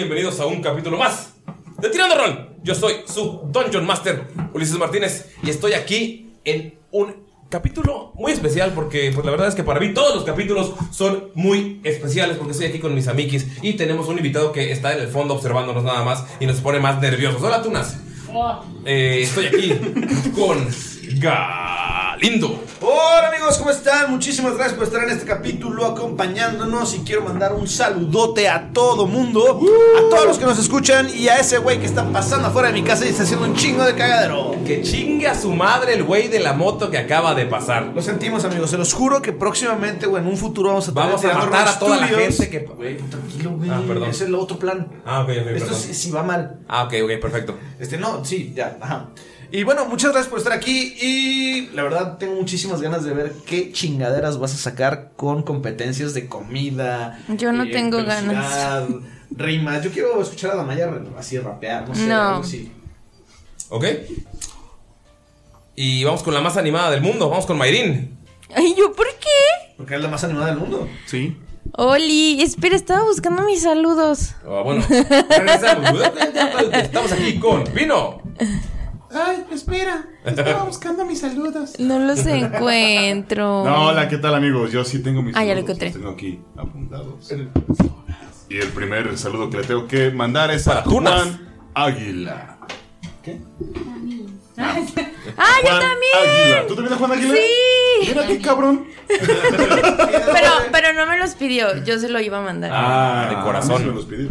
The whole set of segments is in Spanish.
Bienvenidos a un capítulo más de Tirando Rol. Yo soy su Dungeon Master, Ulises Martínez, y estoy aquí en un capítulo muy especial porque pues la verdad es que para mí todos los capítulos son muy especiales porque estoy aquí con mis amiguis y tenemos un invitado que está en el fondo observándonos nada más y nos pone más nerviosos. Hola, Tunas. Eh, estoy aquí con Galindo. Hola amigos, ¿cómo están? Muchísimas gracias por estar en este capítulo acompañándonos y quiero mandar un saludote a todo mundo, a todos los que nos escuchan y a ese güey que está pasando afuera de mi casa y está haciendo un chingo de cagadero. Que chingue a su madre el güey de la moto que acaba de pasar. Lo sentimos amigos, se los juro que próximamente o en un futuro vamos a Vamos a matar a toda la gente que... Güey, tranquilo, güey. Ah, perdón. Ese es el otro plan. Ah, ok, ok, Esto perdón. sí va mal. Ah, ok, ok, perfecto. Este, no, sí, ya, ajá. Y bueno, muchas gracias por estar aquí y la verdad tengo muchísimas ganas de ver qué chingaderas vas a sacar con competencias de comida. Yo no eh, tengo velocidad, Rimas, yo quiero escuchar a la Maya así rapear, no sé, No. algo así. Ok. Y vamos con la más animada del mundo. Vamos con Mayrin. Ay, ¿yo por qué? Porque es la más animada del mundo. Sí. Oli, espera, estaba buscando mis saludos. Ah, bueno, regresamos. Estamos aquí con Vino. Ay, espera. Estaba buscando mis saludos. No los encuentro. No, hola, ¿qué tal amigos? Yo sí tengo mis Ah, ya lo saludos, encontré. los tengo aquí apuntados. Y el primer saludo que le tengo que mandar es Para a Tunas. Juan Águila. ¡Ah, yo también! Águila. ¿Tú también eres Juan Águila? Sí. Mira qué cabrón. Pero, pero no me los pidió, yo se lo iba a mandar. Ah, de corazón. a sí me los pidió.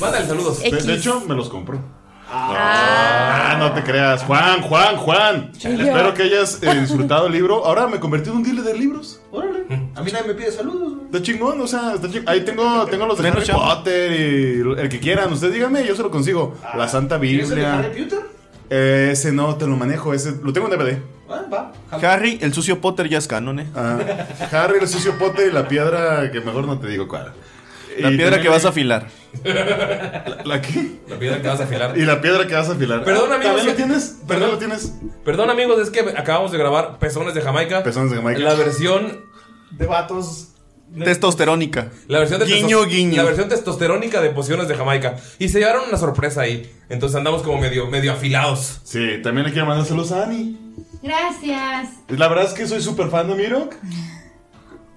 Mándale saludos. De hecho, me los compró. Ah, no te creas. Juan, Juan, Juan. Espero que hayas eh, disfrutado el libro. Ahora me convertí en un dealer de libros. Órale, a mí nadie me pide saludos. güey. Está chingón, o sea, está chingón. Ahí tengo, tengo los de Harry Potter y el que quieran. Ustedes díganme, yo se lo consigo. La Santa ¿Quieres el de Biblia. Harry Potter? Eh, ese no te lo manejo, ese lo tengo en DVD. Ah, va. Harry, el sucio Potter ya es canon, ¿eh? Ah, Harry, el sucio Potter y la piedra que mejor no te digo cuál. La Y piedra también- que vas a afilar. ¿La, la qué? La piedra que vas a afilar. Y la piedra que vas a afilar. Perdón, amigos, ¿También lo tienes? Perdón. ¿Perdón lo tienes? Perdón, amigos, es que acabamos de grabar Pezones de Jamaica. Pezones de Jamaica. La versión. De vatos. Testosterónica. La versión de Guiño, testo- guiño. La versión testosterónica de Pociones de Jamaica. Y se llevaron una sorpresa ahí. Entonces andamos como medio, medio afilados. Sí, también le quiero mandar saludos a Ani. Gracias. La verdad es que soy súper fan de Miro.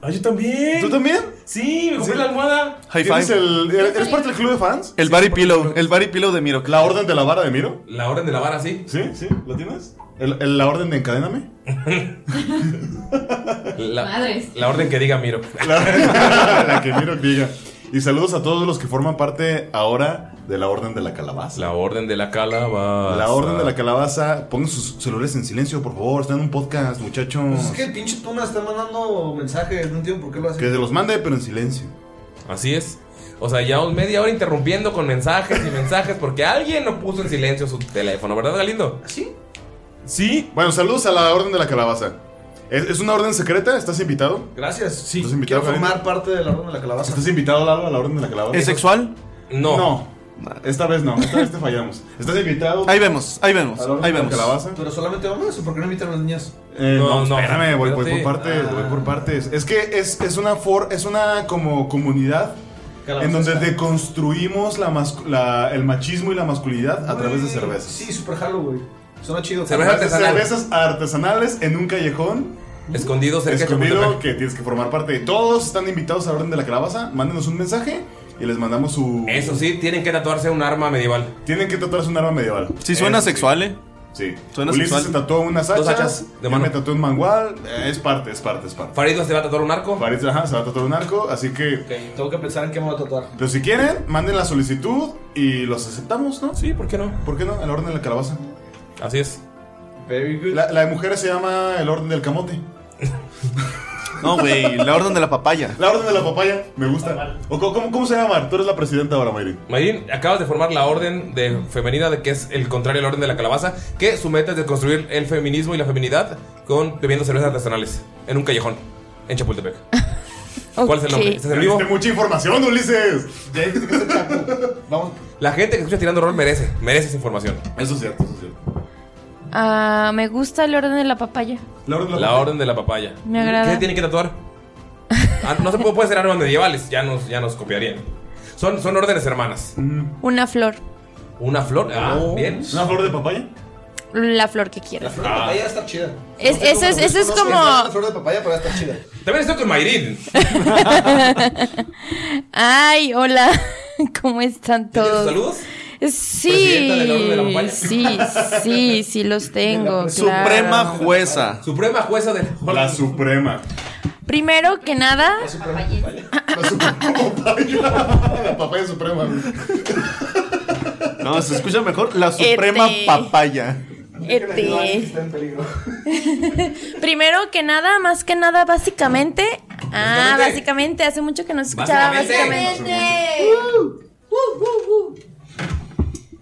Ah, yo también. ¿Tú también? Sí, me compré la almohada. High ¿Tienes five. el, ¿Eres parte del club de fans? El body pillow. El body pillow de Miro. ¿La orden de la vara de Miro? La orden de la vara, sí. Sí, sí, ¿lo tienes? ¿El, el- la orden de encadéname? La, Madres. la orden que diga Miro. La, la que Miro diga. Y saludos a todos los que forman parte ahora de la Orden de la Calabaza. La orden de la calabaza. La Orden de la Calabaza. Pongan sus celulares en silencio, por favor. Están en un podcast, muchachos. Pues es que el pinche Tuna está mandando mensajes, no entiendo por qué lo hace. Que se los mande, pero en silencio. Así es. O sea, ya media hora interrumpiendo con mensajes y mensajes porque alguien no puso en silencio su teléfono, ¿verdad, Galindo? ¿Sí? Sí. Bueno, saludos a la Orden de la Calabaza. ¿Es, es una orden secreta? ¿Estás invitado? Gracias, sí. ¿Estás invitado, Quiero formar parte de la orden de la calabaza. ¿Estás invitado, Lalo, a la Orden de la Calabaza? ¿Es sexual? No. No. Esta vez no. Esta vez te fallamos. ¿Estás invitado? Ahí vemos, ahí vemos, a la Orden ahí de la vemos. Calabaza? Pero solamente hombres, ¿o por qué no invitan a las niñas? Eh, no, No, no, espérame, voy, voy por partes, Ah. voy por partes. Es que es, es una for, es una como comunidad en donde deconstruimos la la- el machismo y la masculinidad a través de Güey, cervezas. Sí, super jalo, güey. Suena chido. Cerveza de artesanal. cervezas artesanales en un callejón Escondido cerca de escondido que tienes que formar parte. Todos están invitados a la Orden de la Calabaza. Mándenos un mensaje y les mandamos su. Eso sí, tienen que tatuarse un arma medieval. Tienen que tatuarse un arma medieval. Sí suena Eso sexual, ¿eh? Sí. Suena Ulises sexual. se tatuó unas hachas. Dos hachas de yo me tatué un mangual. Eh, es parte, es parte, es parte. Farid se va a tatuar un arco. Farid, ajá, se va a tatuar un arco, así que. Ok, tengo que pensar en qué me voy a tatuar. Pero si quieren, manden la solicitud y los aceptamos, ¿no? Sí, ¿por qué no? ¿Por qué no? A la orden de la calabaza. Así es. Very good. La, la de mujeres se llama el orden del camote. No, güey, la orden de la papaya. La orden de la papaya, me gusta. ¿O cómo, cómo- cómo se llama? Tú eres la presidenta ahora, Mayrin. Mayrin, acabas de formar la orden de femenina de que es el contrario al orden de la calabaza, que su meta es de construir el feminismo y la feminidad con bebiendo cervezas artesanales en un callejón en Chapultepec. ¿Cuál es el nombre? ¿Este es el vivo? Diste mucha información, Ulises. Ya dijiste que es el chapo. Vamos. La gente que escucha tirando rol merece, merece esa información. Eso es cierto, eso es cierto. Ah, me gusta el orden de la papaya. La orden de la, La papaya. orden de la papaya. Me agrada. ¿Qué tienen que tatuar? Ah, no se puede, puede ser armas medievales, ya nos, ya nos copiarían. Son, son órdenes hermanas. Una flor. Una flor, ah, Oh. bien. ¿Una flor de papaya? La flor que La quieras. flor de papaya está chida. Es- No sé eso cómo es- eso es como- La flor de papaya, pero está chida. También estoy con Mayrin. Ay, hola. ¿Cómo están ¿Tienes todos? saludos? Sí, ¿Presidenta del orden de la sí, sí, sí los tengo. Suprema claro. jueza. Suprema jueza del La suprema. Primero que nada, La suprema papaya. La papaya suprema. No, se escucha mejor. La suprema Este. papaya. este, Está en peligro. primero que nada, más que nada, básicamente. Ah, Básicamente. hace mucho que no se escuchaba Básicamente. básicamente.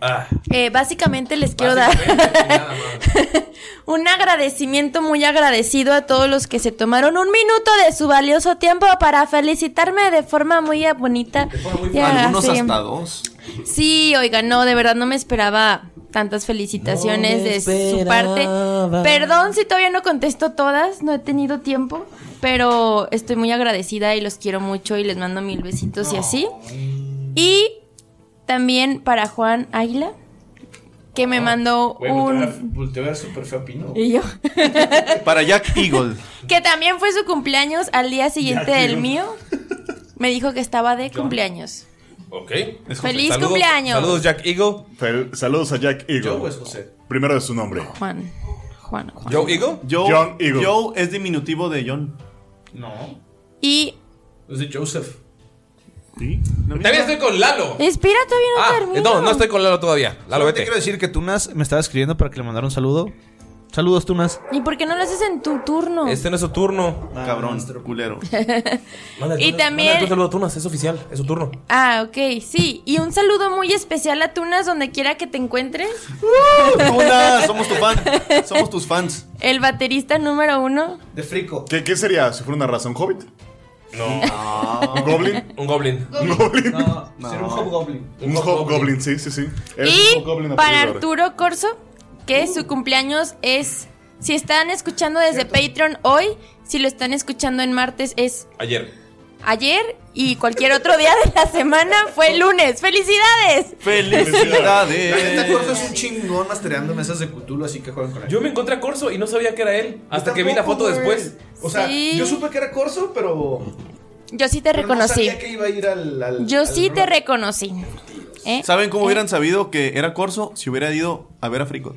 Ah, Eh, básicamente les quiero dar básicamente, un agradecimiento muy agradecido a todos los que se tomaron un minuto de su valioso tiempo para felicitarme de forma muy bonita. Y Algunos así. hasta dos. Sí, oiga, no, de verdad no me esperaba tantas felicitaciones de su parte. Perdón si todavía no contesto todas, no he tenido tiempo, pero estoy muy agradecida y los quiero mucho y les mando mil besitos y así. Y también para Juan Águila, que me mandó Güey, a un... volteó a ver súper feo Pino. Y yo, Para Jack Eagle. que también fue su cumpleaños al día siguiente del mío. Me dijo que estaba de cumpleaños. Ok. ¡Feliz Saludos- cumpleaños! Saludos, Jack Eagle. Fel- Saludos a Jack Eagle. Yo, pues, José. Primero de su nombre. Juan, Juan, Juan. Joe Eagle. Joe, John Eagle. Joe es diminutivo de John. No. Y... Es de Joseph. También estoy con Lalo. Espera, todavía no Ah, termino. no, no estoy con Lalo todavía. Lalo, Solo te vete. quiero decir que Tunas me estaba escribiendo para que le mandara un saludo. Saludos, Tunas. ¿Y por qué no lo haces en tu turno? Este no es su turno. Cabrón, culero. Mándale Y también- un saludo a Tunas, es oficial, es su turno. Ah, ok, sí. Y un saludo muy especial a Tunas donde quiera que te encuentres. Tuna, somos tu fan. Somos tus fans. El baterista número uno. De frico. ¿Qué, qué sería si fuera una raza? ¿Un hobbit? No. ¿Un goblin? Un goblin. ¿Un goblin? No, sería un hobgoblin. Un hobgoblin, sí, sí, sí. Eres Y un hobgoblin a para. Arturo Corso, que su cumpleaños es... Si están escuchando desde Patreon hoy, si lo están escuchando en martes es Ayer. Ayer y cualquier otro día de la semana fue el lunes. ¡Felicidades! ¡Felicidades! Corso es un chingón mastereando mesas de Cthulhu, así que juegan con él. Yo me encontré a Corso y no sabía que era él. Hasta que vi la foto después. O sea, Sí. yo supe que era Corso, pero. Yo sí te pero no reconocí. sabía que iba a ir al. al- Yo al sí te reconocí. ¿Eh? ¿Saben cómo ¿Eh? hubieran sabido que era Corso si hubiera ido a ver a Fricot?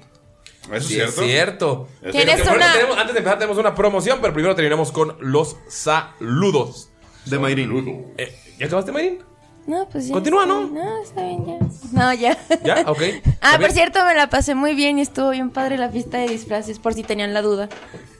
¿Eso es Sí, cierto? es cierto. Tienes Pero una- tenemos- antes de empezar tenemos una promoción, pero primero terminamos con los saludos. De Mayrin. Eh, ¿Ya acabaste, Mayrin? No, pues ya. Continúa, está ¿no? No, está bien, ya. No, ya. ¿Ya? Ok. Ah, Está por cierto, me la pasé muy bien y estuvo bien padre la fiesta de disfraces, por si tenían la duda.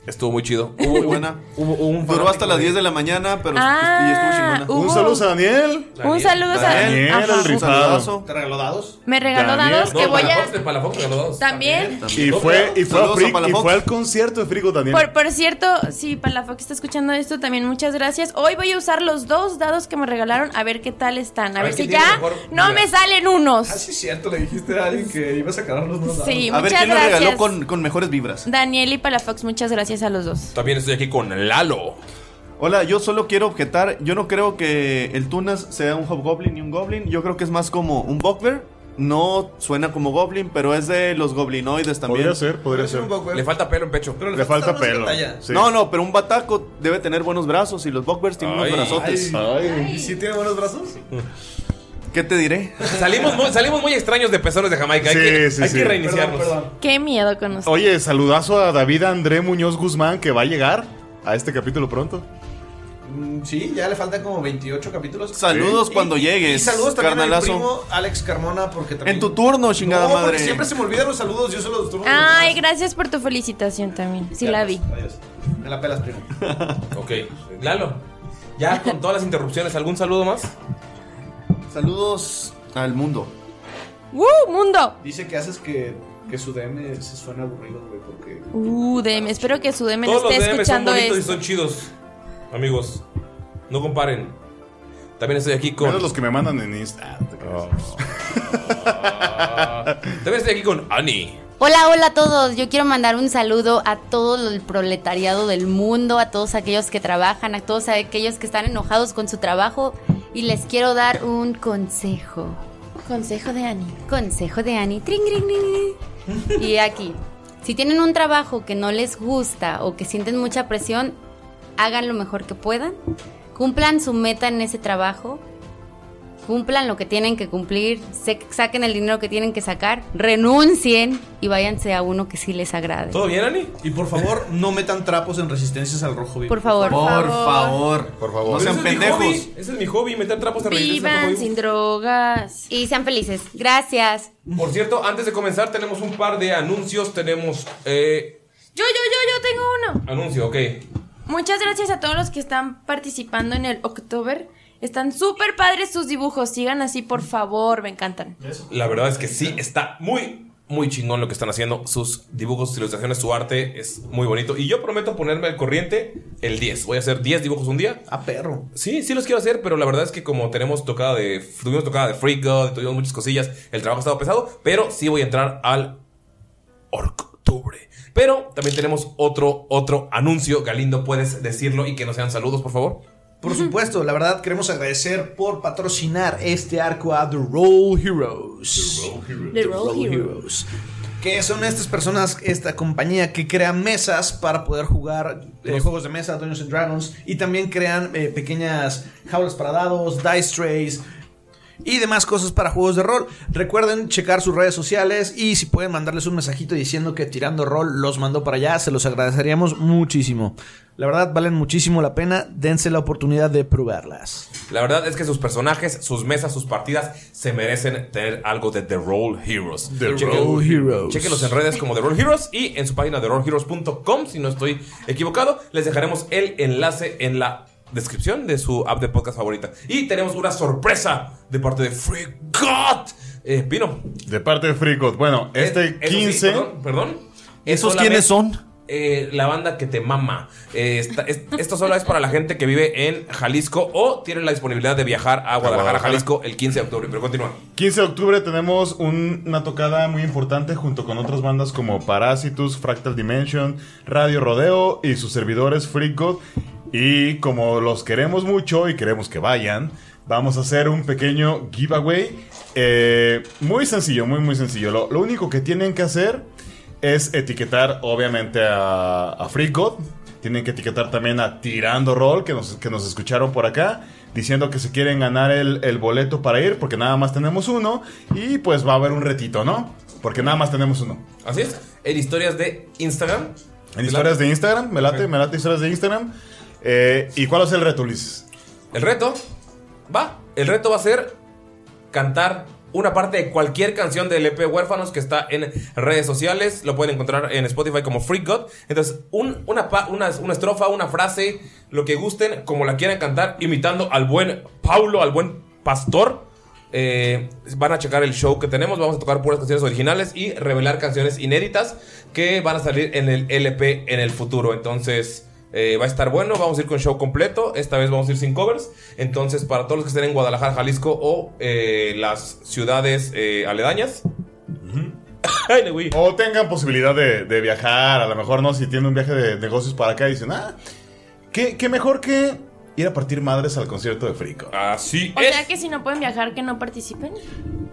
Estuvo muy chido. Muy buena. Hubo un Duró hasta las 10 de la mañana, pero Ah, y estuvo chingona. hubo- Un saludo a Daniel. Un saludo a Daniel, Ajá. el Un rifado. saludazo. ¿Te regaló dados? Me regaló Daniel. dados que No, voy a. Palafox, de Palafox regaló dados. También. Y fue, y fue, a Saludos a Frick, y fue al concierto de Frigo Daniel. Por, por cierto, si Palafox está escuchando esto, también muchas gracias. Hoy voy a usar los dos dados que me regalaron a ver qué tal están. A, A ver, ver si ya mejor no me salen unos. Ah, sí, es cierto. Le dijiste a alguien que ibas a cargar los dos dados. Sí, A ver muchas quién lo gracias. regaló con, con mejores vibras. Daniel y Palafox, muchas gracias a los dos. También estoy aquí con Lalo. Hola, yo solo quiero objetar. Yo no creo que el Tunas sea un Hobgoblin ni un Goblin. Yo creo que es más como un Bugbear. No suena como Goblin, pero es de los Goblinoides también. Podría ser, podría ser. Le falta pelo en pecho. Pero Le falta pelo. Sí. No, no, pero un Bataco debe tener buenos brazos y los Bugbears tienen Ay. unos brazotes. Ay. ¿Y si tiene buenos brazos? ¿Qué te diré? Salimos muy, salimos muy extraños de pezones de Jamaica. Hay, Sí, que, sí, hay sí. que reiniciarnos. perdón. Qué miedo con ustedes. Oye, saludazo a David André Muñoz Guzmán que va a llegar a este capítulo pronto. Mm, Sí, ya le faltan como 28 capítulos. Saludos Y- cuando y- llegues, Y saludos también a mi carnalazo. primo Alex Carmona porque también... En tu turno, chingada no, porque madre. siempre se me olvidan los saludos, yo solo los turnos. Ay, gracias por tu felicitación también. Sí la vi. Adiós. Me la pelas, primo. Ok, Lalo. Ya con todas las interrupciones, ¿algún saludo más? Saludos al mundo. ¡Uh, mundo! Dice que haces que, que su DM se suene aburrido, güey, porque... Uh, DM. Espero que su DM Todos los esté DM son escuchando bonitos y esto. son chidos. Amigos, no comparen. También estoy aquí con. Menos los que me mandan en Insta. Ah, creas. También estoy aquí con Ani. Hola, hola a todos. Yo quiero mandar un saludo a todo el proletariado del mundo, a todos aquellos que trabajan, a todos aquellos que están enojados con su trabajo y les quiero dar un consejo. Consejo de Ani. Consejo de Ani. Tring, tring, tring. Y aquí, si tienen un trabajo que no les gusta o que sienten mucha presión, hagan lo mejor que puedan. Cumplan su meta en ese trabajo. Cumplan lo que tienen que cumplir, se- saquen el dinero que tienen que sacar, renuncien y váyanse a uno que sí les agrade. ¿Todo bien, Ani? Y por favor, no metan trapos en resistencias al rojo vivo. Por favor. Por favor. Por favor. No sean Ese es pendejos. hobby, Ese es mi hobby, meter trapos de resistencia al Vivan rojo sin vivo. drogas. Y sean felices. Gracias. Por cierto, antes de comenzar, tenemos un par de anuncios. Tenemos. Eh, Yo, yo, yo, yo tengo uno. anuncio, ok. Muchas gracias a todos los que están participando en el October. Están súper padres sus dibujos. Sigan así, por favor. Me encantan. La verdad es que sí, está muy, muy chingón lo que están haciendo. Sus dibujos, sus ilustraciones, su arte es muy bonito. Y yo prometo ponerme al corriente el 10. Voy a hacer 10 dibujos un día. A perro. Sí, sí los quiero hacer, pero la verdad es que como tenemos tocada de. Tuvimos tocada de Freak God, tuvimos muchas cosillas, el trabajo ha estado pesado, pero sí voy a entrar al octubre. Pero también tenemos otro, otro anuncio. Galindo, ¿puedes decirlo y que no sean saludos, por favor? Por supuesto, la verdad queremos agradecer por patrocinar este arco a The Roll Heroes. The Roll Heroes. Que son estas personas, esta compañía que crea mesas para poder jugar eh, juegos de mesa, Dungeons and Dragons. Y también crean eh, pequeñas jaulas para dados, dice trays y demás cosas para juegos de rol. Recuerden checar sus redes sociales y si pueden mandarles un mensajito diciendo que Tirando Rol los mandó para allá, se los agradeceríamos muchísimo. La verdad, valen muchísimo la pena. Dense la oportunidad de probarlas. La verdad es que sus personajes, sus mesas, sus partidas se merecen tener algo de The Roll Heroes. The Chequen- Roll Heroes. Chequenlos en redes como The Roll Heroes y en su página TheRollHeroes.com, si no estoy equivocado. Les dejaremos el enlace en la descripción de su app de podcast favorita. Y tenemos una sorpresa de parte de Free God. Eh, Pino. De parte de Free God. Bueno, este Eh, eso sí, 15. perdón, perdón. Es ¿Esos solamente, quiénes son? eh, la banda que te mama. Eh, esta- es- esto solo es para la gente que vive en Jalisco o tiene la disponibilidad de viajar a Guadalajara, Guadalajara. Jalisco el 15 de octubre. Pero continúa. 15 de octubre tenemos un- una tocada muy importante junto con otras bandas como Parasitus, Fractal Dimension, Radio Rodeo y sus servidores Freak God. Y como los queremos mucho y queremos que vayan, vamos a hacer un pequeño giveaway. eh, muy sencillo, muy muy sencillo. Lo, lo único que tienen que hacer es etiquetar obviamente a, a Freak God. Tienen que etiquetar también a Tirando Roll, que nos, que nos escucharon por acá, diciendo que se quieren ganar el, el boleto para ir, porque nada más tenemos uno. Y pues va a haber un retito, ¿no? Porque nada más tenemos uno. Así es. En historias de Instagram. En historias de Instagram, me late, me late historias de Instagram. Eh, ¿Y cuál es el reto, Ulises? El reto Va, el reto va a ser cantar una parte de cualquier canción del EP Huérfanos que está en redes sociales. Lo pueden encontrar en Spotify como Freak God. Entonces, un- una, una, una estrofa, una frase, lo que gusten, como la quieran cantar, imitando al buen Paulo, al buen pastor. Eh, van a checar el show que tenemos. Vamos a tocar puras canciones originales y revelar canciones inéditas que van a salir en el LP en el futuro. Entonces. Eh, va a estar bueno, vamos a ir con show completo. Esta vez vamos a ir sin covers. Entonces, para todos los que estén en Guadalajara, Jalisco o eh, las ciudades eh, aledañas, Ay, güey. O tengan posibilidad de, de viajar, a lo mejor no, si tienen un viaje de negocios para acá y dicen, ah, ¿qué, qué mejor que ir a partir madres al concierto de Frico. Así O sea que si no pueden viajar, que no participen.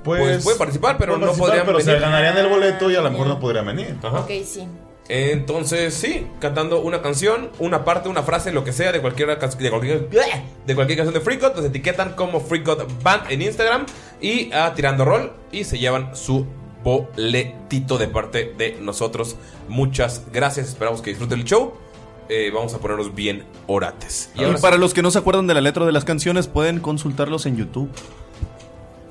Pues, pueden participar, pero pueden no participar, podrían Pero se venir. ganarían el boleto y a lo mejor no podrían venir. Ajá. Ok, sí. Entonces, sí, cantando una canción, una parte, una frase, lo que sea, de cualquier, can- de cualquier, de cualquier canción de Freak God, los etiquetan como Freak God Band en Instagram y a Tirando Roll y se llevan su boletito de parte de nosotros. Muchas gracias, esperamos que disfruten el show. Eh, vamos a ponernos bien orates. Y, ahora para los que no se acuerdan de la letra de las canciones, pueden consultarlos en YouTube.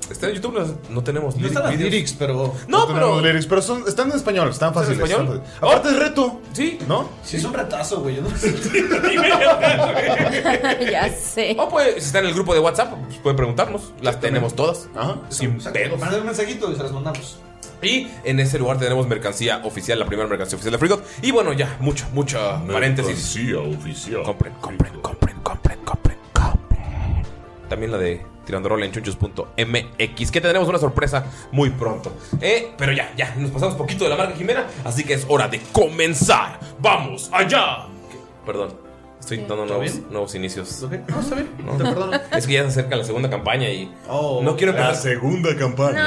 Está en YouTube, no, no tenemos No están las videos. lyrics, pero. No, pero- lyrics, pero son- están en español, están ¿Están en fáciles. español? están fáciles. Aparte es reto, Sí. ¿no? Sí, es un retazo, güey. Yo no ya sé. O pues, si está en el grupo de WhatsApp, pues, pueden preguntarnos. Las tenemos todas. Ajá. Sin pedos. Manden un mensajito y se las mandamos. Y en ese lugar tenemos mercancía oficial, la primera mercancía oficial de Freegot. Y bueno, ya, mucha, mucha paréntesis. oficial. Compren, compren, compren, compren, compren, compren. También la de tirando rol en chunchos.mx, que tendremos una sorpresa muy pronto. Eh, pero ya, ya, nos pasamos poquito de la marca Jimena, así que es hora de comenzar. ¡Vamos allá! ¿Qué? Perdón, estoy dando nuevos, nuevos inicios. No, está bien. Te perdono. Es que ya se acerca la segunda campaña y Oh, no quiero La segunda campaña.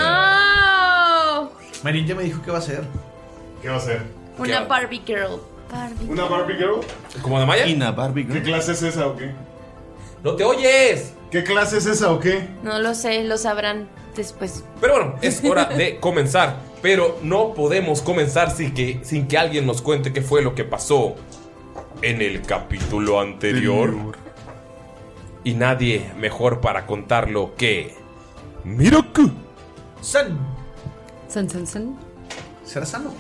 ¡No! Marín ya me dijo qué va a hacer. ¿Qué va a ser? Una ¿Qué? Barbie Girl. Barbie. ¿Una Barbie Girl? ¿Como de Maya? Ina Barbie ¿Qué Girl. clase es esa o qué? ¡No te oyes! ¿Qué clase es esa o qué? No lo sé, lo sabrán después. Pero bueno, es hora de comenzar. Pero no podemos comenzar sin que, sin que alguien nos cuente qué fue lo que pasó en el capítulo anterior. Y nadie mejor para contarlo que. Miraku. San. Son, son, son. ¿Será sano?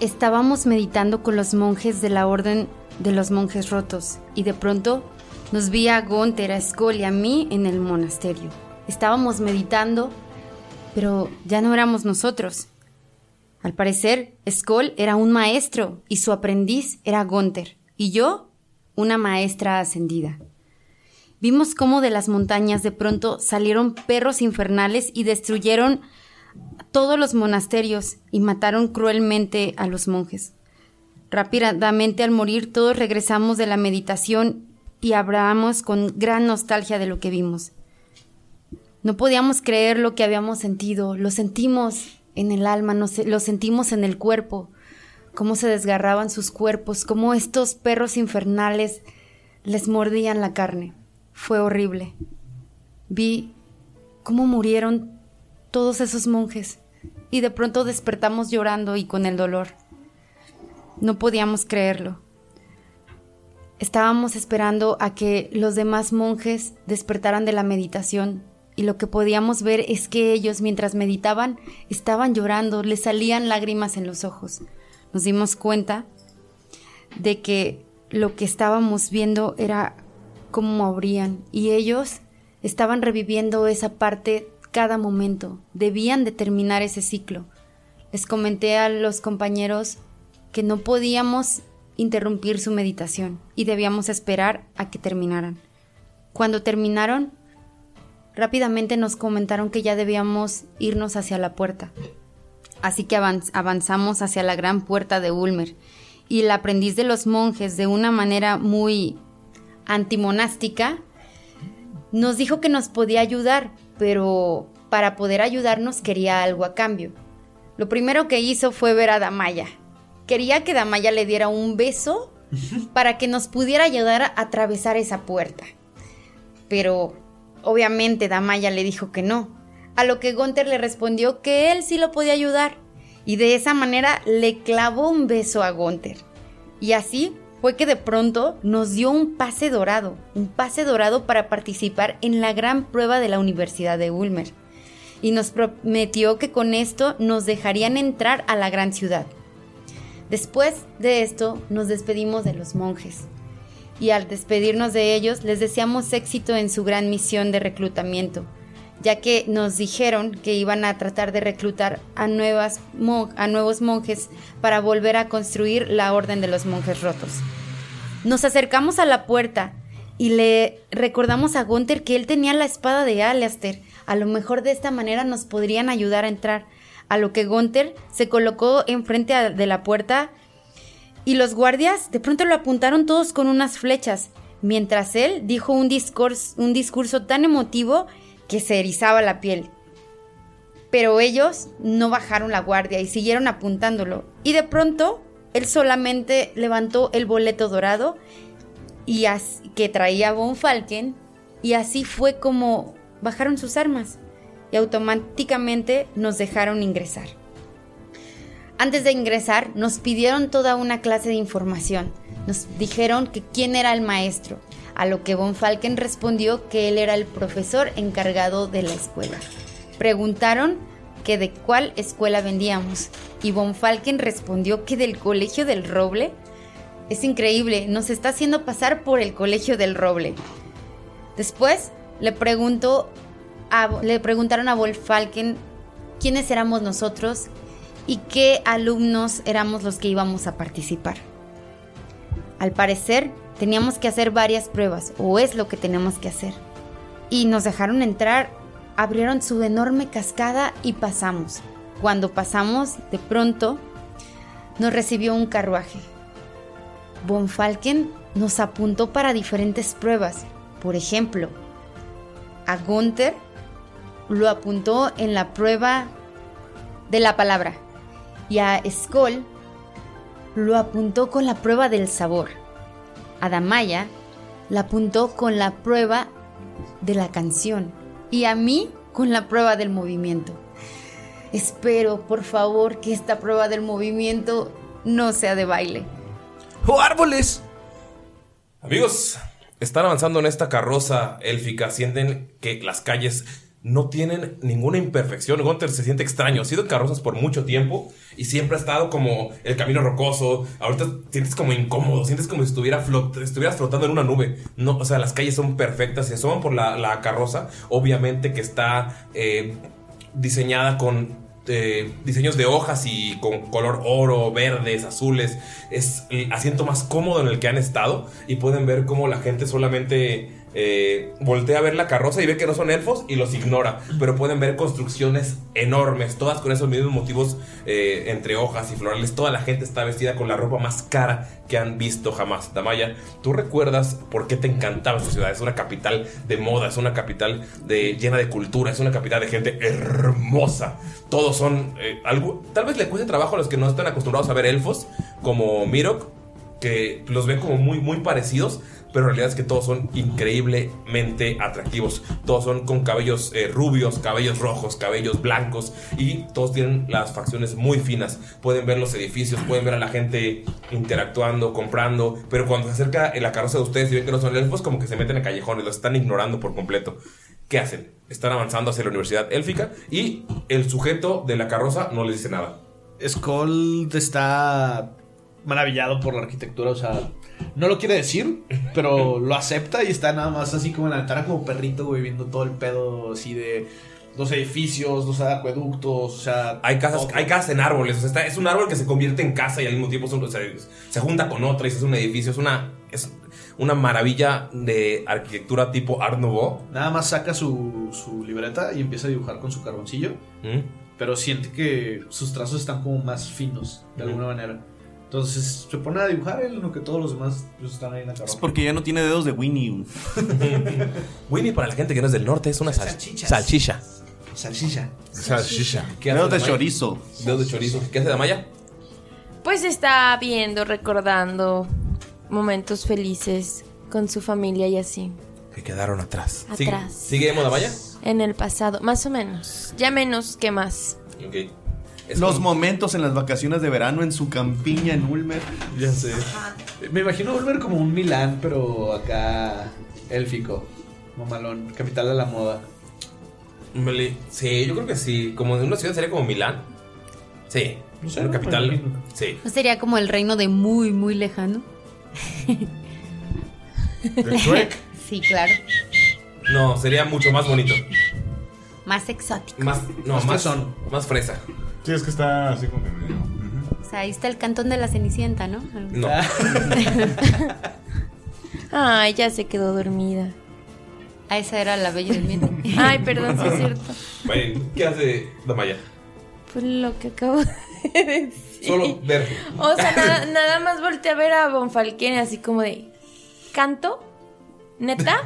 Estábamos meditando con los monjes de la Orden de los Monjes Rotos y de pronto nos vi a Gunther, a Skoll y a mí en el monasterio. Estábamos meditando, pero ya no éramos nosotros. Al parecer, Skoll era un maestro y su aprendiz era Gunther y yo una maestra ascendida. Vimos cómo de las montañas de pronto salieron perros infernales y destruyeron todos los monasterios y mataron cruelmente a los monjes. Rápidamente al morir todos regresamos de la meditación y hablamos con gran nostalgia de lo que vimos. No podíamos creer lo que habíamos sentido, lo sentimos en el alma, lo sentimos en el cuerpo, cómo se desgarraban sus cuerpos, cómo estos perros infernales les mordían la carne. Fue horrible. Vi cómo murieron todos esos monjes y de pronto despertamos llorando y con el dolor. No podíamos creerlo. Estábamos esperando a que los demás monjes despertaran de la meditación y lo que podíamos ver es que ellos mientras meditaban estaban llorando, les salían lágrimas en los ojos. Nos dimos cuenta de que lo que estábamos viendo era cómo morían y ellos estaban reviviendo esa parte cada momento, debían de terminar ese ciclo. Les comenté a los compañeros que no podíamos interrumpir su meditación y debíamos esperar a que terminaran. Cuando terminaron, rápidamente nos comentaron que ya debíamos irnos hacia la puerta. Así que avanz- avanzamos hacia la gran puerta de Ulmer y el aprendiz de los monjes, de una manera muy antimonástica, nos dijo que nos podía ayudar, pero para poder ayudarnos quería algo a cambio. Lo primero que hizo fue ver a Damaya. Quería que Damaya le diera un beso para que nos pudiera ayudar a atravesar esa puerta. Pero obviamente Damaya le dijo que no, a lo que Gunther le respondió que él sí lo podía ayudar y de esa manera le clavó un beso a Gunther. Y así fue que de pronto nos dio un pase dorado, un pase dorado para participar en la gran prueba de la Universidad de Ulmer. Y nos prometió que con esto nos dejarían entrar a la gran ciudad. Después de esto nos despedimos de los monjes. Y al despedirnos de ellos les deseamos éxito en su gran misión de reclutamiento, ya que nos dijeron que iban a tratar de reclutar a, nuevos monjes para volver a construir la Orden de los Monjes Rotos. Nos acercamos a la puerta y le recordamos a Gunther que él tenía la espada de Alastair. A lo mejor de esta manera nos podrían ayudar a entrar. A lo que Gunther se colocó enfrente de la puerta y los guardias de pronto lo apuntaron todos con unas flechas, mientras él dijo un discurso, un discurso tan emotivo que se erizaba la piel. Pero ellos no bajaron la guardia y siguieron apuntándolo. Y de pronto él solamente levantó el boleto dorado y que traía Von Falken y así fue como bajaron sus armas automáticamente nos dejaron ingresar. Antes de ingresar nos pidieron toda una clase de información. Nos dijeron que quién era el maestro, a lo que Von Falken respondió que él era el profesor encargado de la escuela. Preguntaron que de cuál escuela vendíamos y Von Falken respondió que del Colegio del Roble. Es increíble, nos está haciendo pasar por el Colegio del Roble. Después le preguntó le preguntaron a Von Falken quiénes éramos nosotros y qué alumnos éramos los que íbamos a participar. Al parecer, teníamos que hacer varias pruebas, o es lo que tenemos que hacer. Y nos dejaron entrar, abrieron su enorme cascada y pasamos. Cuando pasamos, de pronto, nos recibió un carruaje. Von Falken nos apuntó para diferentes pruebas. Por ejemplo, a Gunther lo apuntó en la prueba de la palabra y a Skoll lo apuntó con la prueba del sabor. A Damaya la apuntó con la prueba de la canción y a mí con la prueba del movimiento. Espero, por favor, que esta prueba del movimiento no sea de baile. ¡Oh, árboles! Amigos, están avanzando en esta carroza élfica. Sienten que las calles no tienen ninguna imperfección. Gunther se siente extraño. Ha sido en carrozas por mucho tiempo y siempre ha estado como el camino rocoso. Ahorita sientes como incómodo, sientes como si estuviera estuvieras flotando en una nube. No, o sea, las calles son perfectas. Se asoman por la, la carroza. Obviamente que está eh, diseñada con eh, diseños de hojas y con color oro, verdes, azules. Es el asiento más cómodo en el que han estado y pueden ver cómo la gente solamente eh, voltea a ver la carroza y ve que no son elfos y los ignora. Pero pueden ver construcciones enormes, todas con esos mismos motivos eh, entre hojas y florales. Toda la gente está vestida con la ropa más cara que han visto jamás. Damaya, ¿tú recuerdas por qué te encantaba esta ciudad? Es una capital de moda, es una capital de, llena de cultura, es una capital de gente hermosa. Todos son eh, algo. Tal vez le cueste trabajo a los que no están acostumbrados a ver elfos, como Mirok, que los ven como muy, muy parecidos, pero en realidad es que todos son increíblemente atractivos. Todos son con cabellos eh, rubios, cabellos rojos, cabellos blancos y todos tienen las facciones muy finas. Pueden ver los edificios, pueden ver a la gente interactuando, comprando, pero cuando se acerca en la carroza de ustedes y ven que no son elfos, como que se meten en callejones, los están ignorando por completo. ¿Qué hacen? Están avanzando hacia la universidad élfica y el sujeto de la carroza no les dice nada. Skull está maravillado por la arquitectura, o sea, no lo quiere decir, pero lo acepta y está nada más así como en la ventana como perrito, güey, viendo todo el pedo así de los edificios, los acueductos, o sea... Hay casas, hay casas en árboles. o sea, está- es un árbol que se convierte en casa y al mismo tiempo o sea, se junta con otra y se hace un edificio. Es una, es una maravilla de arquitectura tipo Art Nouveau. Nada más saca su, su libreta y empieza a dibujar con su carboncillo, pero siente que sus trazos están como más finos, de alguna manera. Entonces se pone a dibujar él, en lo que todos los demás pues, están ahí en la carroza. Es porque ya no tiene dedos de Winnie. Winnie, para la gente que no es del norte, es una sal- Salchichas. salchicha. Salchicha. Salchicha. ¿Qué hace Dedos de Damaya? chorizo. Dedos de chorizo. ¿Qué hace Damaya? Pues está viendo, recordando momentos felices con su familia y así. Que quedaron atrás. ¿Sigue, Atrás. ¿Sigue Emo Damaya? En el pasado, más o menos. Ya menos que más. Ok. Los momentos en las vacaciones de verano en su campiña en Ulmer. Ya sé. Me imagino volver como un Milán, pero acá élfico. Mamalón, capital de la moda. Meli- Sí, yo creo que sí. Como en una ciudad sería como Milán. Sí. sé, una me capital. Sí. ¿No sería como el reino de muy, muy lejano? ¿De Shrek? Sí, claro. No, sería mucho más bonito. Más exótico. Más, no, Más más, fresón. más fresa. Sí, es que está así como que medio. O sea, ahí está el cantón de la Cenicienta, ¿no? No. Ay, ya se quedó dormida. Ah, esa era la bella del miente. Ay, perdón, sí es cierto. Bueno, ¿qué hace Damaya? Pues lo que acabo de decir. Solo ver. O sea, nada, nada más volteé a ver a Bonfalken así como de. ¿Canto? ¿Neta?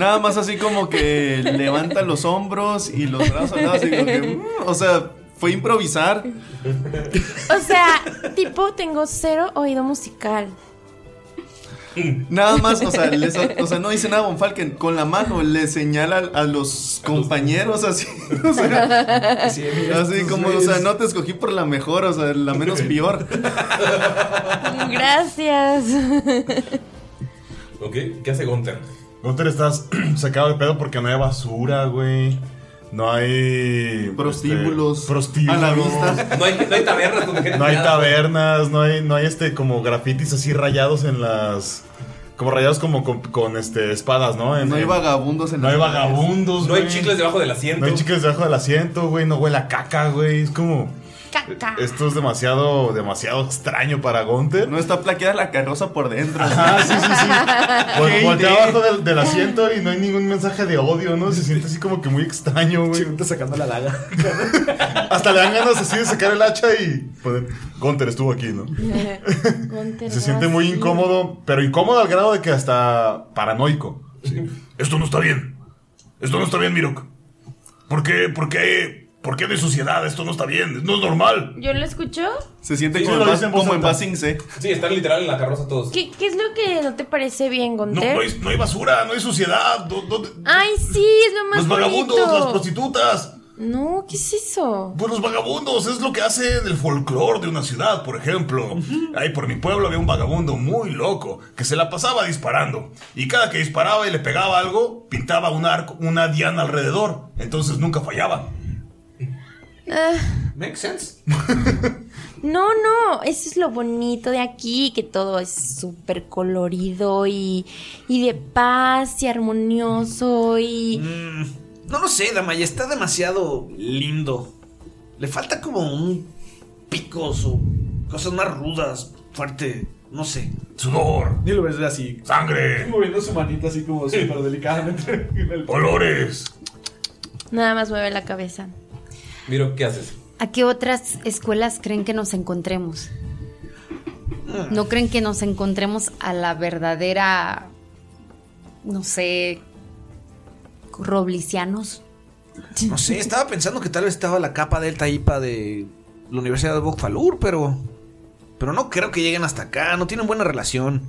Nada más así como que levanta los hombros y los brazos al lado, así como que, mm, o sea, fue improvisar. O sea, tipo, tengo cero oído musical. Nada más, o sea, les- o sea, no dice nada Von Falken, con la mano le señala a los compañeros así, o sea, Así, como, o sea, no te escogí por la mejor, o sea, la menos peor. Gracias. ¿Ok? ¿Qué hace Gunter? Gunter estás sacado de pedo porque no hay basura, güey. No hay. Prostíbulos este, prostíbulos. a la vista. No hay, no hay tabernas donde gente No hay tabernas, no hay, no hay este como grafitis así rayados en las. Como rayados como con, con, este espadas, ¿no? En- No hay en- vagabundos en No hay vagabundos, No hay güey. chicles debajo del asiento. No hay chicles debajo del asiento, güey. No huele a caca, güey. Es como. Esto es demasiado, demasiado extraño para Gunter. No está plaqueada la carroza por dentro. Ah, sí, sí, sí. Qué Voltea abajo del, del asiento y no hay ningún mensaje de odio, ¿no? Se siente así como que muy extraño, güey. Está sacando la daga. Hasta le dan ganas así de sacar el hacha y poner. Gunter estuvo aquí, ¿no? Gunter Se siente muy incómodo, pero incómodo al grado de que hasta paranoico. Esto no está bien. Esto no está bien, Mirok. ¿Por qué? ¿Por qué? ¿Por qué de suciedad? Esto no está bien. No es normal. ¿Yo lo escucho? Se siente Sí, como, lo en dice en Bas- voz como en alta. Basing C. Sí, están literal en la carroza todos. ¿Qué, qué es lo que no te parece bien, No, no hay, no hay basura, no hay suciedad. no- no- Ay, sí, es lo más los vagabundos, bonito. las prostitutas. No, ¿qué es eso? Pues los vagabundos es lo que hace el folclore de una ciudad, por ejemplo. Ahí por mi pueblo había un vagabundo muy loco que se la pasaba disparando. Y cada que disparaba y le pegaba algo, pintaba un arco, una diana alrededor. Entonces nunca fallaba. Makes sense. no, no, eso es lo bonito de aquí, que todo es súper colorido y, y de paz y armonioso y... No lo sé, Damaya, está demasiado lindo. Le falta como un picos o cosas más rudas, fuerte, no sé. Sudor, Ni lo ves así. sangre, Moviendo su manita así como súper delicadamente en el olores. Nada más mueve la cabeza. Miro, ¿qué haces? ¿A qué otras escuelas creen que nos encontremos? ¿No creen que nos encontremos a la verdadera, no sé, roblicianos? No sé, estaba pensando que tal vez estaba la capa delta IPA de la Universidad de Bokfalur, pero. Pero no creo que lleguen hasta acá, no tienen buena relación.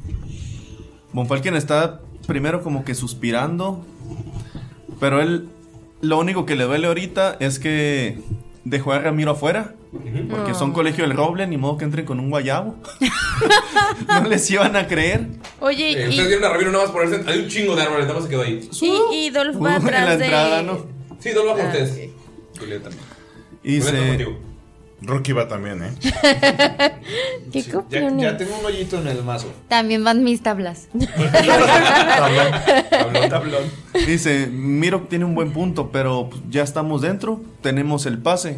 Von Falken está primero como que suspirando. Pero él, lo único que le duele ahorita es que dejó a Ramiro afuera. Porque son colegio del Roble, ni modo que entren con un guayabo. no les iban a creer. Oye, Eh, y, Ustedes vieron a Ramiro nada más ponerse. Hay un chingo de árboles, nada más se quedó ahí. y, y Dolph va Uh, en atrás la de... entrada, ¿no? Sí, dos bajo Ah, ustedes. Julieta. Y Julieta, se, contigo. Rocky va también, ¿eh? ¿Qué Ya, copiones? ya tengo un hoyito en el mazo. También van mis tablas. Habló. Tablón. Dice, Miro tiene un buen punto, pero ya estamos dentro, tenemos el pase.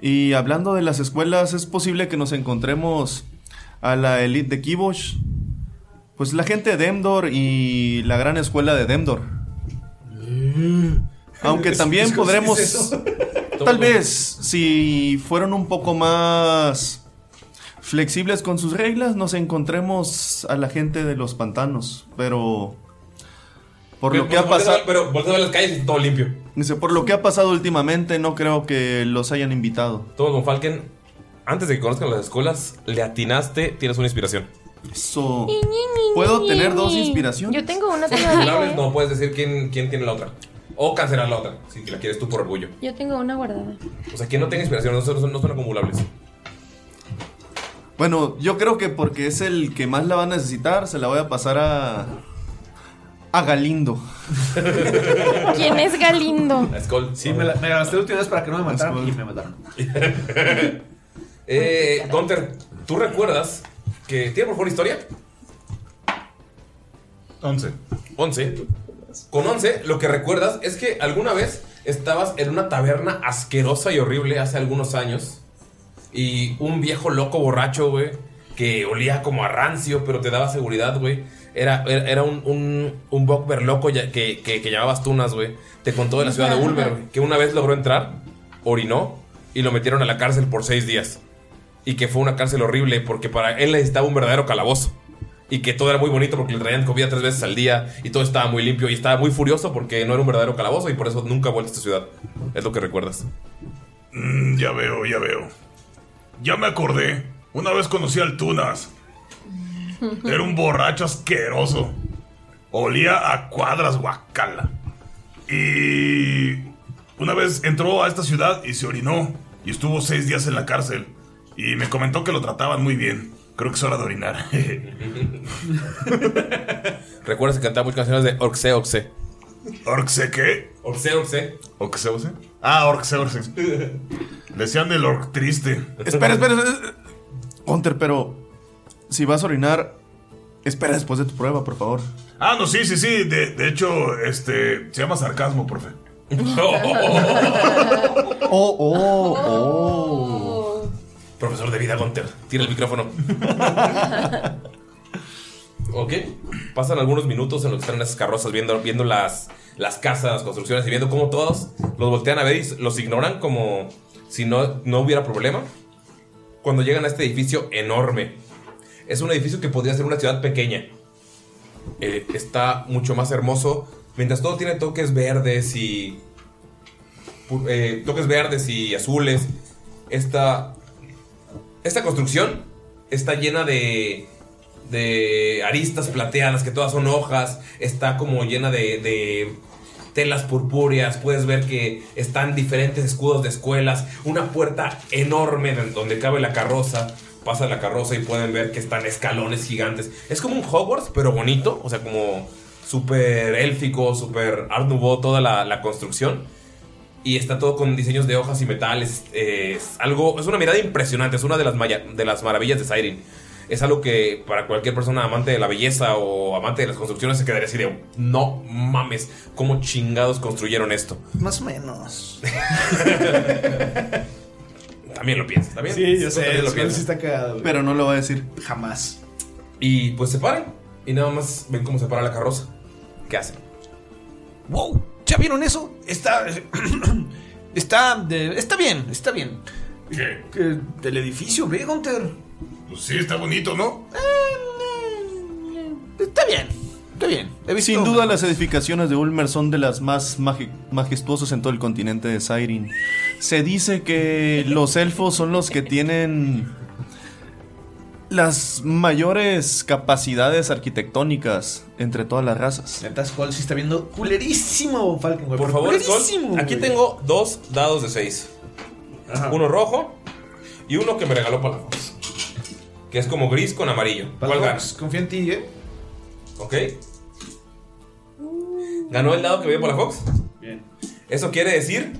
Y hablando de las escuelas, es posible que nos encontremos a la elite de Kibosh. Pues la gente de Demdor y la gran escuela de Demdor. Aunque también ¿Es- podremos... Tal vez, si fueron un poco más flexibles con sus reglas, nos encontremos a la gente de los pantanos. Pero... Por lo que ha pasado... Pero voltea a las calles y todo limpio. Dice, por lo que ha pasado últimamente, no creo que los hayan invitado. Todo con Falken. Antes de que conozcan las escuelas, le atinaste, tienes una inspiración. Eso. ¿Puedo tener dos inspiraciones? Yo tengo una todavía. ¿eh? no puedes decir quién, quién tiene la otra. O cancelar la otra, si la quieres tú por orgullo. Yo tengo una guardada. O sea, que no tenga inspiración, no son, no son acumulables. Bueno, yo creo que porque es el que más la va a necesitar, se la voy a pasar a. a Galindo. ¿Quién es Galindo? Sí, me, la, me gasté la última vez para que no me mataran y me mataron. Eh, Gunter, ¿tú recuerdas que. ¿Tiene por favor historia? 11. 11. Con 11, lo que recuerdas es que alguna vez estabas en una taberna asquerosa y horrible hace algunos años. Y un viejo loco borracho, güey, que olía como a rancio, pero te daba seguridad, güey. Era, era, era un, un, un Bokber loco ya- que, que, que llamabas Tunas, güey. Te contó de la ciudad de Ulmer, güey, que una vez logró entrar, orinó y lo metieron a la cárcel por seis días. Y que fue una cárcel horrible porque para él necesitaba un verdadero calabozo. Y que todo era muy bonito porque le traían comida tres veces al día y todo estaba muy limpio y estaba muy furioso porque no era un verdadero calabozo y por eso nunca ha vuelto a esta ciudad. Es lo que recuerdas. Mm, ya veo, ya veo. Ya me acordé. Una vez conocí al Tunas. Era un borracho asqueroso. Olía a cuadras guacala. Y una vez entró a esta ciudad y se orinó. Y estuvo seis días en la cárcel. Y me comentó que lo trataban muy bien. Creo que es hora de orinar. ¿Recuerdas que cantaba muchas canciones de Orxe Orxe? ¿Orxe qué? Orxe Orxe. ¿Orxe Orxe? Ah, Orxe Orxe. Decían el orc triste. Espera, espera, espera. Hunter, pero. Si vas a orinar, espera después de tu prueba, por favor. Ah, no, sí, sí, sí. De, de hecho, este. Se llama sarcasmo, profe. Oh, oh, oh. Profesor de vida, Gunter. Tira el micrófono. ok. Pasan algunos minutos en los que están en esas carrozas viendo, viendo las, las casas, las construcciones y viendo cómo todos los voltean a ver y los ignoran como si no, no hubiera problema. Cuando llegan a este edificio enorme. Es un edificio que podría ser una ciudad pequeña. Eh, está mucho más hermoso. Mientras todo tiene toques verdes y. eh, toques verdes y azules. Esta. Esta construcción está llena de. de aristas plateadas, que todas son hojas. Está como llena de. telas purpúreas. Puedes ver que están diferentes escudos de escuelas. Una puerta enorme de- donde cabe la carroza. Pasa la carroza y pueden ver que están escalones gigantes. Es como un Hogwarts, pero bonito. O sea, como súper élfico, súper Art Nouveau, toda la, la construcción. Y está todo con diseños de hojas y metales. eh, es algo, es una mirada impresionante. Es una de las, maya- de las maravillas de Siren. Es algo que para cualquier persona amante de la belleza o amante de las construcciones se quedaría así de no mames, cómo chingados construyeron esto. Más o menos. También lo piensas, ¿también? Sí, yo sé, también lo piensas. está. Pero no lo va a decir. Jamás. Y pues se paran y nada más ven cómo se para la carroza. ¿Qué hacen? ¡Wow! ¿Ya vieron eso? Está. Está. de- está bien, está bien. ¿Qué? Que del edificio, ve, Gunter. Pues sí, está bonito, ¿no? Está bien, está bien. He visto- Sin duda las edificaciones de Ulmer son de las más majestuosas en todo el continente de Siren. Se dice que los elfos son los que tienen las mayores capacidades arquitectónicas entre todas las razas. Neta, Skull sí está viendo culerísimo, Falcon, güey. Por pero favor, Skull, aquí güey. tengo dos dados de 6. Uno rojo y uno que me regaló Palafox. Que es como gris con amarillo. ¿Cuál gana? Palafox, confía en ti, eh. ¿Ok? ¿Ganó el dado que me dio Palafox? Bien. Eso quiere decir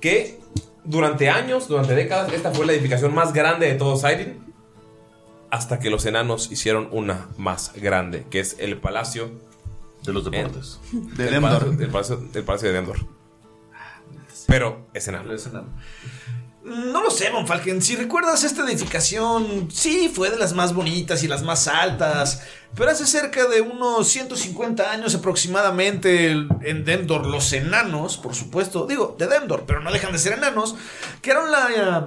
que durante años, durante décadas, esta fue la edificación más grande de todo Siren. Hasta que los enanos hicieron una más grande, que es el Palacio de los Deportes. De el Demdor. Palacio, el, palacio, el Palacio de Demdor. Pero es enano. Es enano. No lo sé, Von Falken. Si recuerdas esta edificación, sí, fue de las más bonitas y las más altas. Pero hace cerca de unos 150 años aproximadamente en Demdor, los enanos, por supuesto, digo, de Demdor, pero no dejan de ser enanos, que eran la. eh,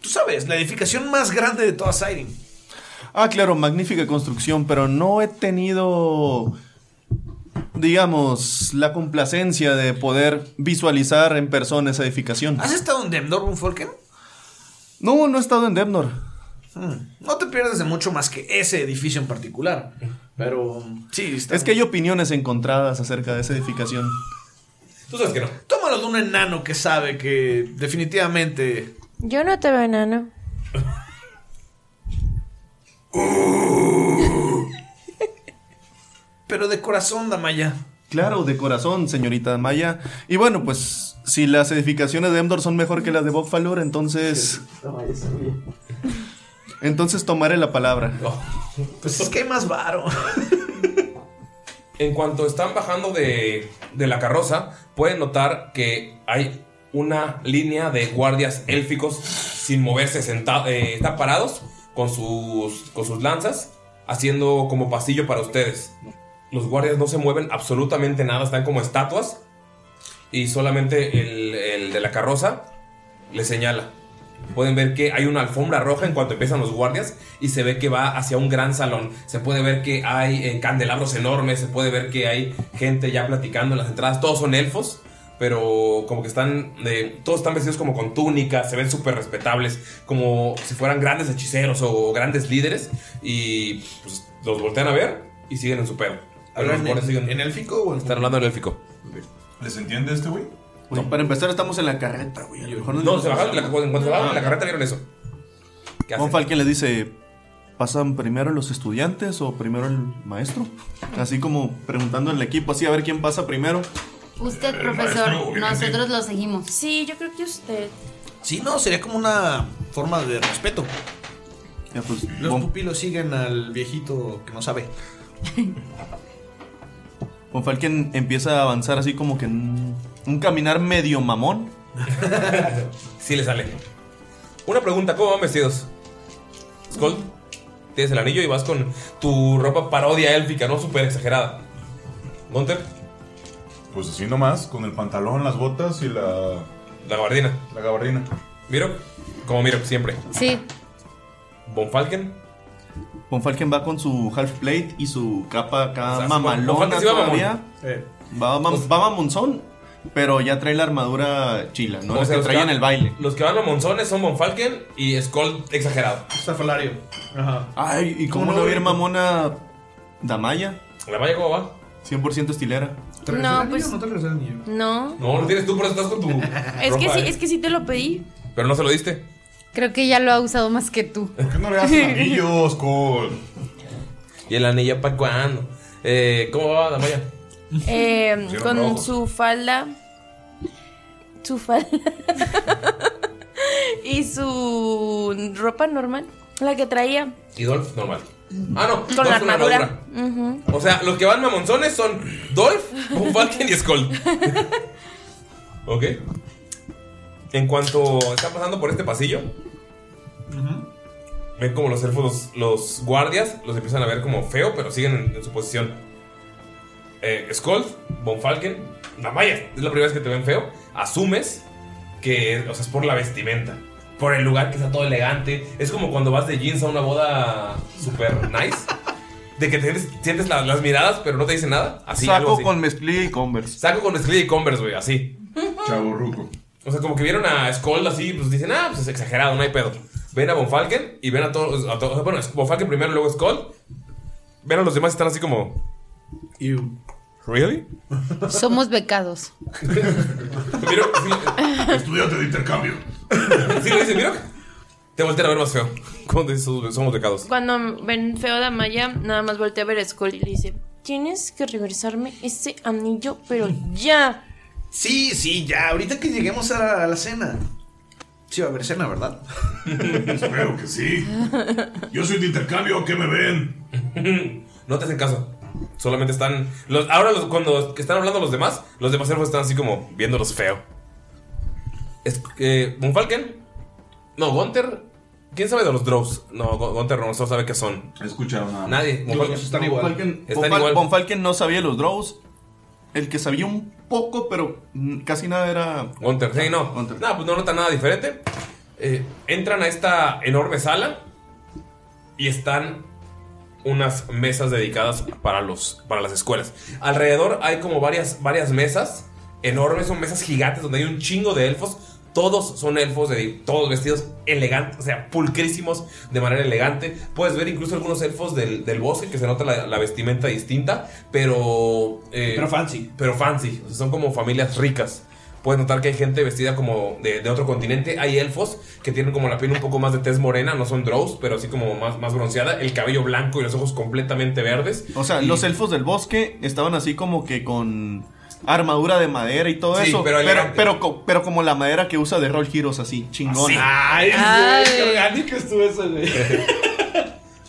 Tú sabes, la edificación más grande de toda Siren. Ah, claro, magnífica construcción, pero no he tenido, digamos, la complacencia de poder visualizar en persona esa edificación. ¿Has estado en Demdor, Von Falken? No, no he estado en Demnor. Hmm, No te pierdes de mucho más que ese edificio en particular. Pero sí, está Es que hay opiniones encontradas acerca de esa edificación. Tú sabes que no. Tómalo de un enano que sabe que definitivamente. Yo no te veo enano. Pero de corazón, Damaya. Claro, de corazón, señorita Maya. Y bueno, pues si las edificaciones de Emdor son mejor que las de Bokfalur, entonces. Entonces tomaré la palabra. Pues es que hay más varo. En cuanto están bajando de, de la carroza, pueden notar que hay una línea de guardias élficos sin moverse, sentados, están parados con sus, con sus lanzas, haciendo como pasillo para ustedes. Los guardias no se mueven absolutamente nada, están como estatuas. Y solamente el, el de la carroza le señala. Pueden ver que hay una alfombra roja en cuanto empiezan los guardias y se ve que va hacia un gran salón. Se puede ver que hay eh, candelabros enormes, se puede ver que hay gente ya platicando en las entradas. Todos son elfos, pero como que están, eh, todos están vestidos como con túnicas, se ven súper respetables, como si fueran grandes hechiceros o grandes líderes. Y pues los voltean a ver y siguen en su pedo. ¿Hablan en, siguen- en élfico o en Están hablando en élfico. ¿Les entiende este güey? No, para empezar, estamos en la carreta, güey. No, se bajaron, la, cuando se bajaron de la carreta vieron eso. ¿Qué Von hacen? Falken le dice: ¿Pasan primero los estudiantes o primero el maestro? Así como preguntando al equipo, así a ver quién pasa primero. Usted, profesor, maestro, nosotros lo seguimos. Sí, yo creo que usted. Sí, no, sería como una forma de respeto. Ya, pues, Los pupilos siguen al viejito que no sabe. Von Falken empieza a avanzar así como que en un caminar medio mamón. Sí le sale. Una pregunta, ¿cómo van vestidos? Skull, tienes el anillo y vas con tu ropa parodia élfica, ¿no? Súper exagerada. Gunter, Pues así nomás, con el pantalón, las botas y la, la gabardina. la gabardina. Miro, como Miro, siempre. Sí. Von Falken, Von Falken va con su half plate y su capa acá O sea, mamalona sí va mamón. todavía. Eh, Va, mam- Pues- va mamonzón, pero ya trae la armadura chila, ¿no? O La sea, que los traía que en el baile. los que van a Monzones son Von Falken y Skull exagerado. Zafalario. Ajá. Ay, ¿y cómo ¿Cómo no no, ver güey? mamona Damaya? ¿La cómo va? 100% estilera. ¿Te No, pues- no te regresó el anillo? No. No, lo tienes tú, por eso estás con tu. Es que ropa, sí, ¿eh? es que sí te lo pedí. Pero no se lo diste. Creo que ya lo ha usado más que tú. ¿Por qué no le das anillos, Cole? ¿Y el anillo para cuándo? Eh, ¿Cómo va, Damaya? Eh, Pusieron con rojos. su falda. Su falda. y su ropa normal. La que traía. Y Dolph, normal. Ah, no, Con la armadura. Ujú. O sea, los que van mamonzones son Dolph, Von Falken y Skull. ok. En cuanto están pasando por este pasillo, ven como los elfos, los, los guardias, los empiezan a ver como feo, pero siguen en, en su posición. Eh, Skull, Von Falken, Damaya, es la primera vez que te ven feo. Asumes que o sea, es por la vestimenta, por el lugar que está todo elegante. Es como cuando vas de jeans a una boda super nice. De que te sientes, sientes la- las miradas, pero no te dicen nada. Así, algo Saco así. con mezclilla y Converse. Saco con mezclilla y Converse, güey, así. Chavo ruco. O sea, como que vieron a Skull así, pues dicen, ah, pues es exagerado, no hay pedo. Ven a Von Falken y ven a todos, a todos- bueno, es Von Falken primero, luego Skull. Ven a los demás y están así como. ¿Really? Somos becados. Miro, sí, Estudiante de intercambio. sí lo dice, Miro. Te voltean a ver más feo. Cuando dices, somos becados. Cuando ven feo de Maya, nada más voltea a ver a Skull y le dice: Tienes que regresarme ese anillo, pero ya. Sí, sí, ya. Ahorita que lleguemos a la, a la cena. Sí va a haber cena, ¿verdad? Espero que sí. Yo soy de intercambio, ¿qué me ven? No te hacen caso. Solamente están. Los, ahora, los- cuando están hablando los demás, los demás elfos están así como viéndolos feo. Es, eh, Von Falken. No, Gunter. ¿Quién sabe de los Drows? No, Gu- Gunter no solo sabe qué son. Escucharon nada. Nadie. Están igual. Falken, Están Von Fal- igual. Von Falken no sabía los draws. El que sabía un poco, pero casi nada era. Gunter, sí, no. Gunter. No, pues no nota nada diferente. Eh, entran a esta enorme sala y están unas mesas dedicadas para, los, para las escuelas. Alrededor hay como varias, varias mesas enormes, son mesas gigantes donde hay un chingo de elfos Todos son elfos, de, todos vestidos elegantes, o sea, pulcrísimos de manera elegante. Puedes ver incluso algunos elfos del, del bosque que se nota la, la vestimenta distinta, pero. eh, Pero fancy. Pero fancy, o sea, son como familias ricas. Puedes notar que hay gente vestida como de, de otro continente. Hay elfos que tienen como la piel un poco más de tez morena, no son drows, pero así como más, más bronceada. El cabello blanco y los ojos completamente verdes. O sea, Y- los elfos del bosque estaban así como que con armadura de madera y todo Sí, eso. pero Pero, pero, pero como la madera que usa de Roll Heroes, así. Ay, Ay. qué orgánico estuvo eso, güey.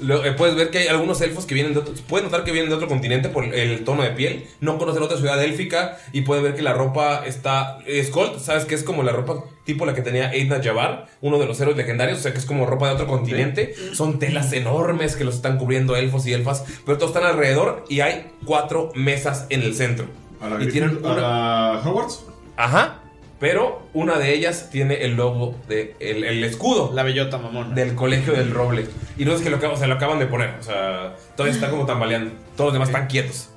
Lo- eh, puedes ver que hay algunos elfos que vienen de otro, puedes notar que vienen de otro continente por el tono de piel. No conocen otra ciudad élfica y puedes ver que la ropa está. Skold, sabes que es como la ropa tipo la que tenía Eidna Jabbar, uno de los héroes legendarios, o sea que es como ropa de otro continente. Son telas enormes que los están cubriendo elfos y elfas, pero todos están alrededor y hay cuatro mesas en el centro. A la y tienen Griffin- a la Hogwarts. Ajá. Pero una de ellas tiene el logo de el, el escudo La bellota mamona. del colegio del roble. Y no es que lo, acaban- o sea, lo acaban de poner. O sea, todavía está como tambaleando. Todos los demás están quietos.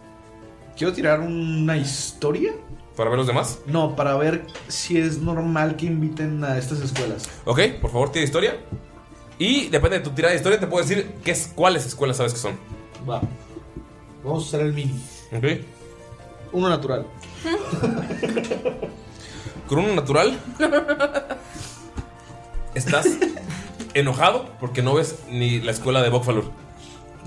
Quiero tirar una historia. ¿Para ver los demás? No, para ver si es normal que inviten a estas escuelas. Ok, por favor, tira historia. Y depende de tu tirada de historia, te puedo decir qué es, cuáles escuelas sabes que son. Va. Vamos a usar el mini. Ok. Uno natural. Con uno natural. Estás enojado porque no ves ni la escuela de Bokfalur.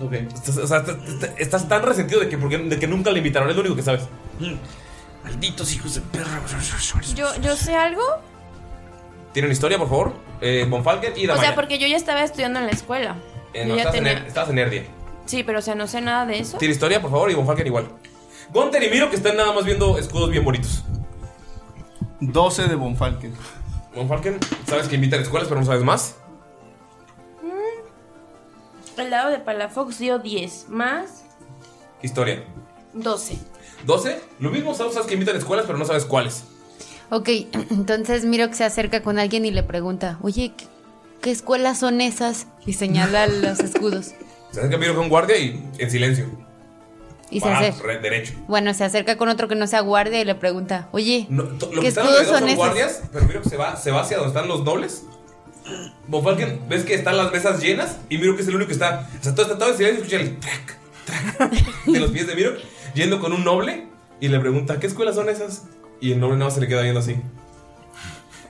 Ok. Estás, o sea, estás- estás- estás tan resentido de que, porque- de que nunca le invitaron. Es lo único que sabes. Malditos hijos de perra. Yo, yo sé algo. ¿Tienen historia, por favor? Eh, Bonfalken y O Damaya. sea, porque yo ya estaba estudiando en la escuela. Eh, yo no, ya estabas, tenía. en, Erdia. Sí, pero o sea, no sé nada de eso. Tira historia, por favor, y Bonfalken igual. Gunter y Miro que están nada más viendo escudos bien bonitos. 12 de Bonfalken. Bonfalken, sabes que invitan escuelas, pero no sabes más. El lado de Palafox dio 10 más Historia. 12. 12. Lo mismo sabes que invitan escuelas, pero no sabes cuáles. Ok, entonces miro que se acerca con alguien y le pregunta, oye, ¿qué, qué escuelas son esas? Y señala los escudos. Se acerca Miro con guardia y en silencio. Y se acerca. re- derecho. Bueno, se acerca con otro que no sea guardia y le pregunta, oye, No, to- lo ¿qué que escudos son esos? guardias, pero Miro que se va, se va hacia donde están los nobles. Bonfalken, ves que están las mesas llenas y Miro que es el único que está. O sea, todo está todo en silencio y escucha el track, track de los pies de Miro yendo con un noble y le pregunta: ¿Qué escuelas son esas? Y el noble nada más se le queda viendo así.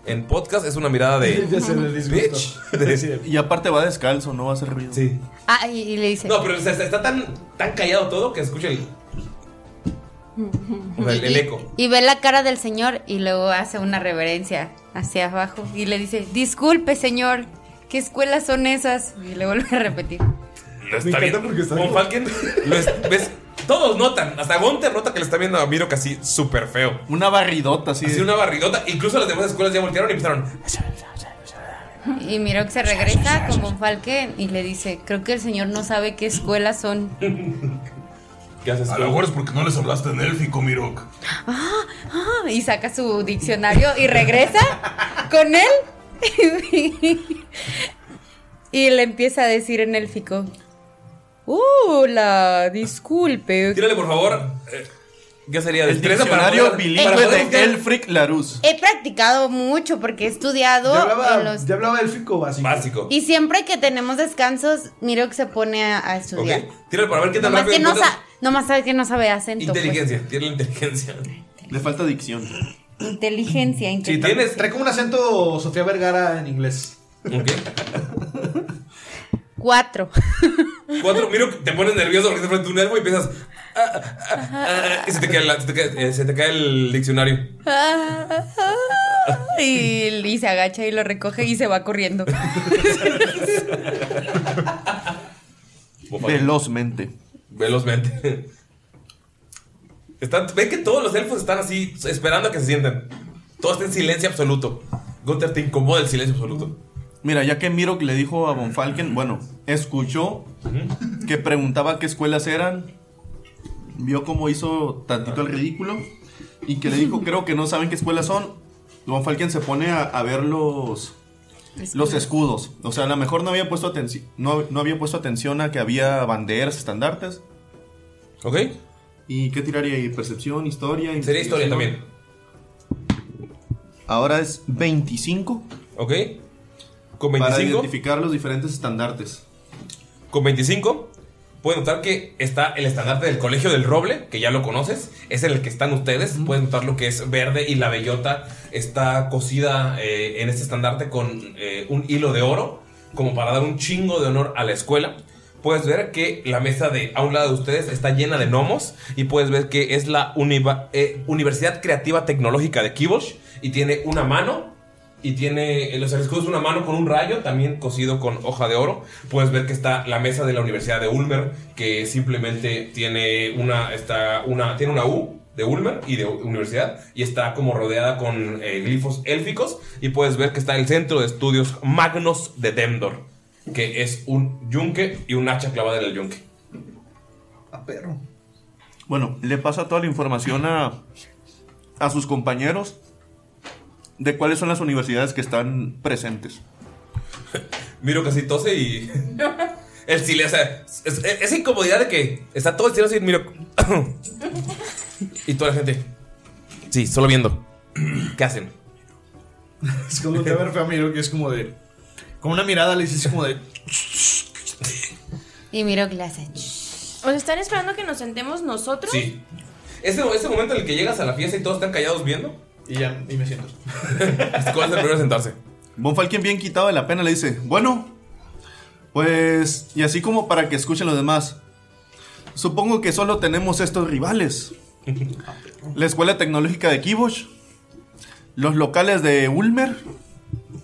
En podcast es una mirada de. Ya se le disgustó. Bitch. De- Y aparte va descalzo, no va a hacer ruido. sí. Ah, y, y le dice, No, pero o sea, está, está tan, tan callado todo que escucha el. O sea, el, el eco. y ve la cara del señor y luego hace una reverencia hacia abajo y le dice, disculpe señor, ¿qué escuelas son esas? Y le vuelve a repetir. Lo está viendo. Von. Falken, lo es- ves, todos notan, hasta Gunter nota que le está viendo a Miro casi súper feo. Una barridota así. Así de- una barridota. Incluso las demás escuelas ya voltearon y empezaron. Y miro que se regresa con Bonfalken y le dice, creo que el señor no sabe qué escuelas son. ¿Qué haces? A lo mejor es porque no les hablaste en élfico, Mirok. Ah, y saca su diccionario y regresa con él. y le empieza a decir en élfico. Hola, disculpe. Tírale, por favor. eh, ¿Qué sería? El Destreza para diccionario poder- bilingüe para poder de buscar- Elfric Larus. He practicado mucho porque he estudiado Ya en hablaba, los... ya hablaba élfico básico. Básico. Y siempre que tenemos descansos, miro que se pone a, a Ok. estudiar. Tírale para ver qué tan Nomás rápido que, no encuentras sa- nomás sabe que no sabe acento. pues. Inteligencia. Tírale inteligencia. Le falta dicción. Inteligencia, inteligencia. trae, tienes- trae como un acento Sofía Vergara en inglés. Ok. Cuatro. Cuatro, Miro, te pones nervioso porque estás frente a un elfo y empiezas. ah, ah, ah, ah, y se te cae, la- se te cae- eh, se te cae el diccionario. y, y se agacha y lo recoge y se va corriendo. Velozmente. Velozmente. Están, ven que todos los elfos están así, esperando a que se sienten. Todo está en silencio absoluto. Gunther te incomoda el silencio absoluto. Mira, ya que Miro le dijo a Bonfalken, bueno, escuchó que preguntaba qué escuelas eran, vio cómo hizo tantito el ridículo y que le dijo, creo que no saben qué escuelas son. Bonfalken se pone a, a ver los, los escudos. O sea, a lo mejor no había puesto atención, no, no había puesto atención a que había banderas, estandartes. ¿Ok? ¿Y qué tiraría ahí? Percepción, historia. Sería historia también. ahora es 25. Ok. Con Para 25. identificar los diferentes estandartes. Con 25, puedes notar que está el estandarte del Colegio del Roble, que ya lo conoces. Es en el que están ustedes. Puedes notar lo que es verde y la bellota está cosida eh, en este estandarte con eh, un hilo de oro, como para dar un chingo de honor a la escuela. Puedes ver que la mesa de a un lado de ustedes está llena de gnomos y puedes ver que es la univa- eh, Universidad Creativa Tecnológica de Kibosh y tiene una mano y tiene en los escudos una mano con un rayo, también cosido con hoja de oro. Puedes ver que está la mesa de la Universidad de Ulmer, que simplemente tiene una, está una, tiene una U de Ulmer y de universidad, y está como rodeada con eh, glifos élficos. Y puedes ver que está el centro de estudios Magnus de Demdor, que es un yunque y un hacha clavada en el yunque. A perro. Bueno, le pasa toda la información a, a sus compañeros de cuáles son las universidades que están presentes. Miro casi tose y. El silencio. o sea, es- es- esa incomodidad de que está todo el cielo así, miro. y toda la gente. Sí, solo viendo. ¿Qué hacen? Es como te ver feo a Miro, que es como de. Con una mirada le dices como de. Y miro que le hace. ¿O están esperando que nos sentemos nosotros? Sí. Ese, ese momento en el que llegas a la fiesta y todos están callados viendo. Y ya, y me siento. ¿Cuál es el primero en sentarse? Von Falken, bien quitado de la pena, le dice: Bueno, pues, y así como para que escuchen los demás, supongo que solo tenemos estos rivales: la Escuela Tecnológica de Kibosh, los locales de Ulmer,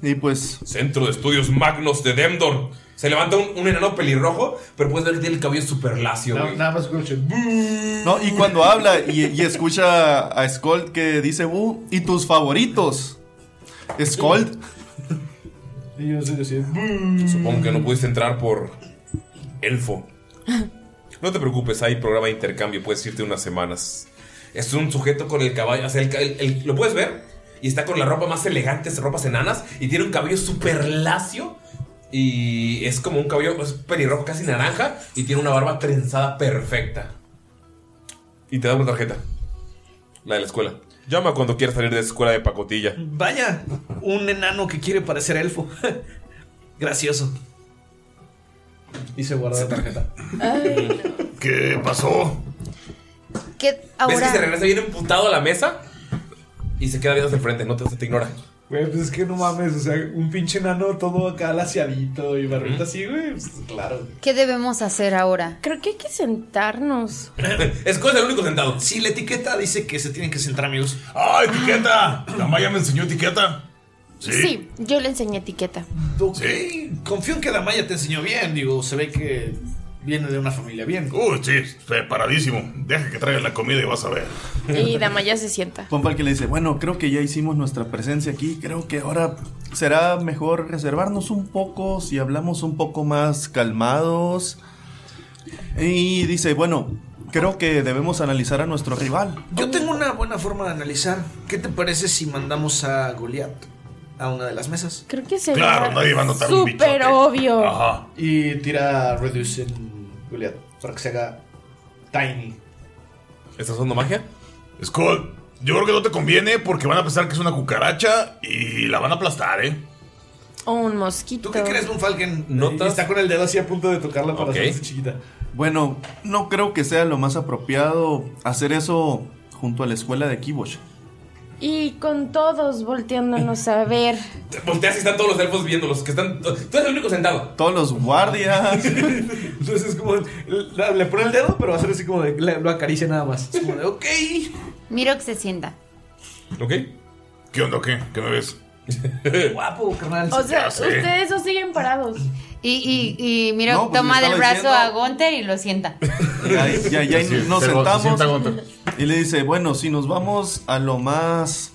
y pues. Centro de Estudios Magnus de Demdor. Se levanta un, un enano pelirrojo, pero puedes ver que tiene el cabello súper lacio, güey. Nada más escucho. No, y cuando habla y, y escucha a Skold que dice, uh, y tus favoritos. Skold. Y yo. Supongo que no pudiste entrar por elfo. No te preocupes, hay programa de intercambio, puedes irte unas semanas. Es un sujeto con el caballo, o sea, el ca- el- el- lo puedes ver y está con la ropa más elegante, ropas enanas, y tiene un cabello súper lacio. Y es como un cabello es pelirrojo casi naranja y tiene una barba trenzada perfecta. Y te da una tarjeta. La de la escuela. Llama cuando quieras salir de esa escuela de pacotilla. Vaya, un enano que quiere parecer elfo. Gracioso. Y se guarda la tarjeta. ¿Qué pasó? ¿Qué ¿Ves que se regresa bien emputado a la mesa? Y se queda viendo hacia el frente, no te, te ignora. Güey, pues es que no mames, o sea, un pinche enano todo acá laciadito y barbita así, güey. pues, claro. ¿Qué debemos hacer ahora? Creo que hay que sentarnos. es cosa el único sentado. Sí, la etiqueta dice que se tienen que sentar, amigos. ¡Ah, etiqueta! La Maya me enseñó etiqueta. Sí. yo le enseñé etiqueta. Sí. Confío en que Damaya te enseñó bien, digo, se ve que viene de una familia bien. Uy, sí, preparadísimo. Deja que traiga la comida y vas a ver. Y Damaya se sienta. Von Falken le dice, bueno, creo que ya hicimos nuestra presencia aquí. Creo que ahora será mejor reservarnos un poco si hablamos un poco más calmados. Y dice, bueno, creo que debemos analizar a nuestro rival. Yo tengo una buena forma de analizar. ¿Qué te parece si mandamos a Goliath a una de las mesas? Creo que sería Claro, nadie va a notar un súper bichote. obvio. Ajá. Y tira Reduce en Goliath para que se haga tiny. ¿Estás usando magia? Skull, yo creo que no te conviene porque van a pensar que es una cucaracha y la van a aplastar, ¿eh? O un mosquito. ¿Tú qué crees, Von Falken? ¿Notas? Y está con el dedo así a punto de tocarla para Ok. hacerse chiquita. Bueno, no creo que sea lo más apropiado hacer eso junto a la escuela de Kibosh. Y con todos volteándonos a ver. Te volteas y están todos los elfos viéndolos. Que están, tú eres el único sentado. Todos los guardias. Entonces es como. Le, le pone el dedo, pero va a ser así como de. le- lo acaricia nada más. Es como de, ok. Miro que se sienta. ¿Ok? ¿Qué onda, qué? ¿Qué me ves? Guapo, carnal. O sea, ustedes no siguen parados. Y, y, y miro No, pues toma le del estaba brazo diciendo- a Gunter y lo sienta. Ya, ya, ya Sí, nos se- se sentamos. Y le dice, bueno, si nos vamos a lo más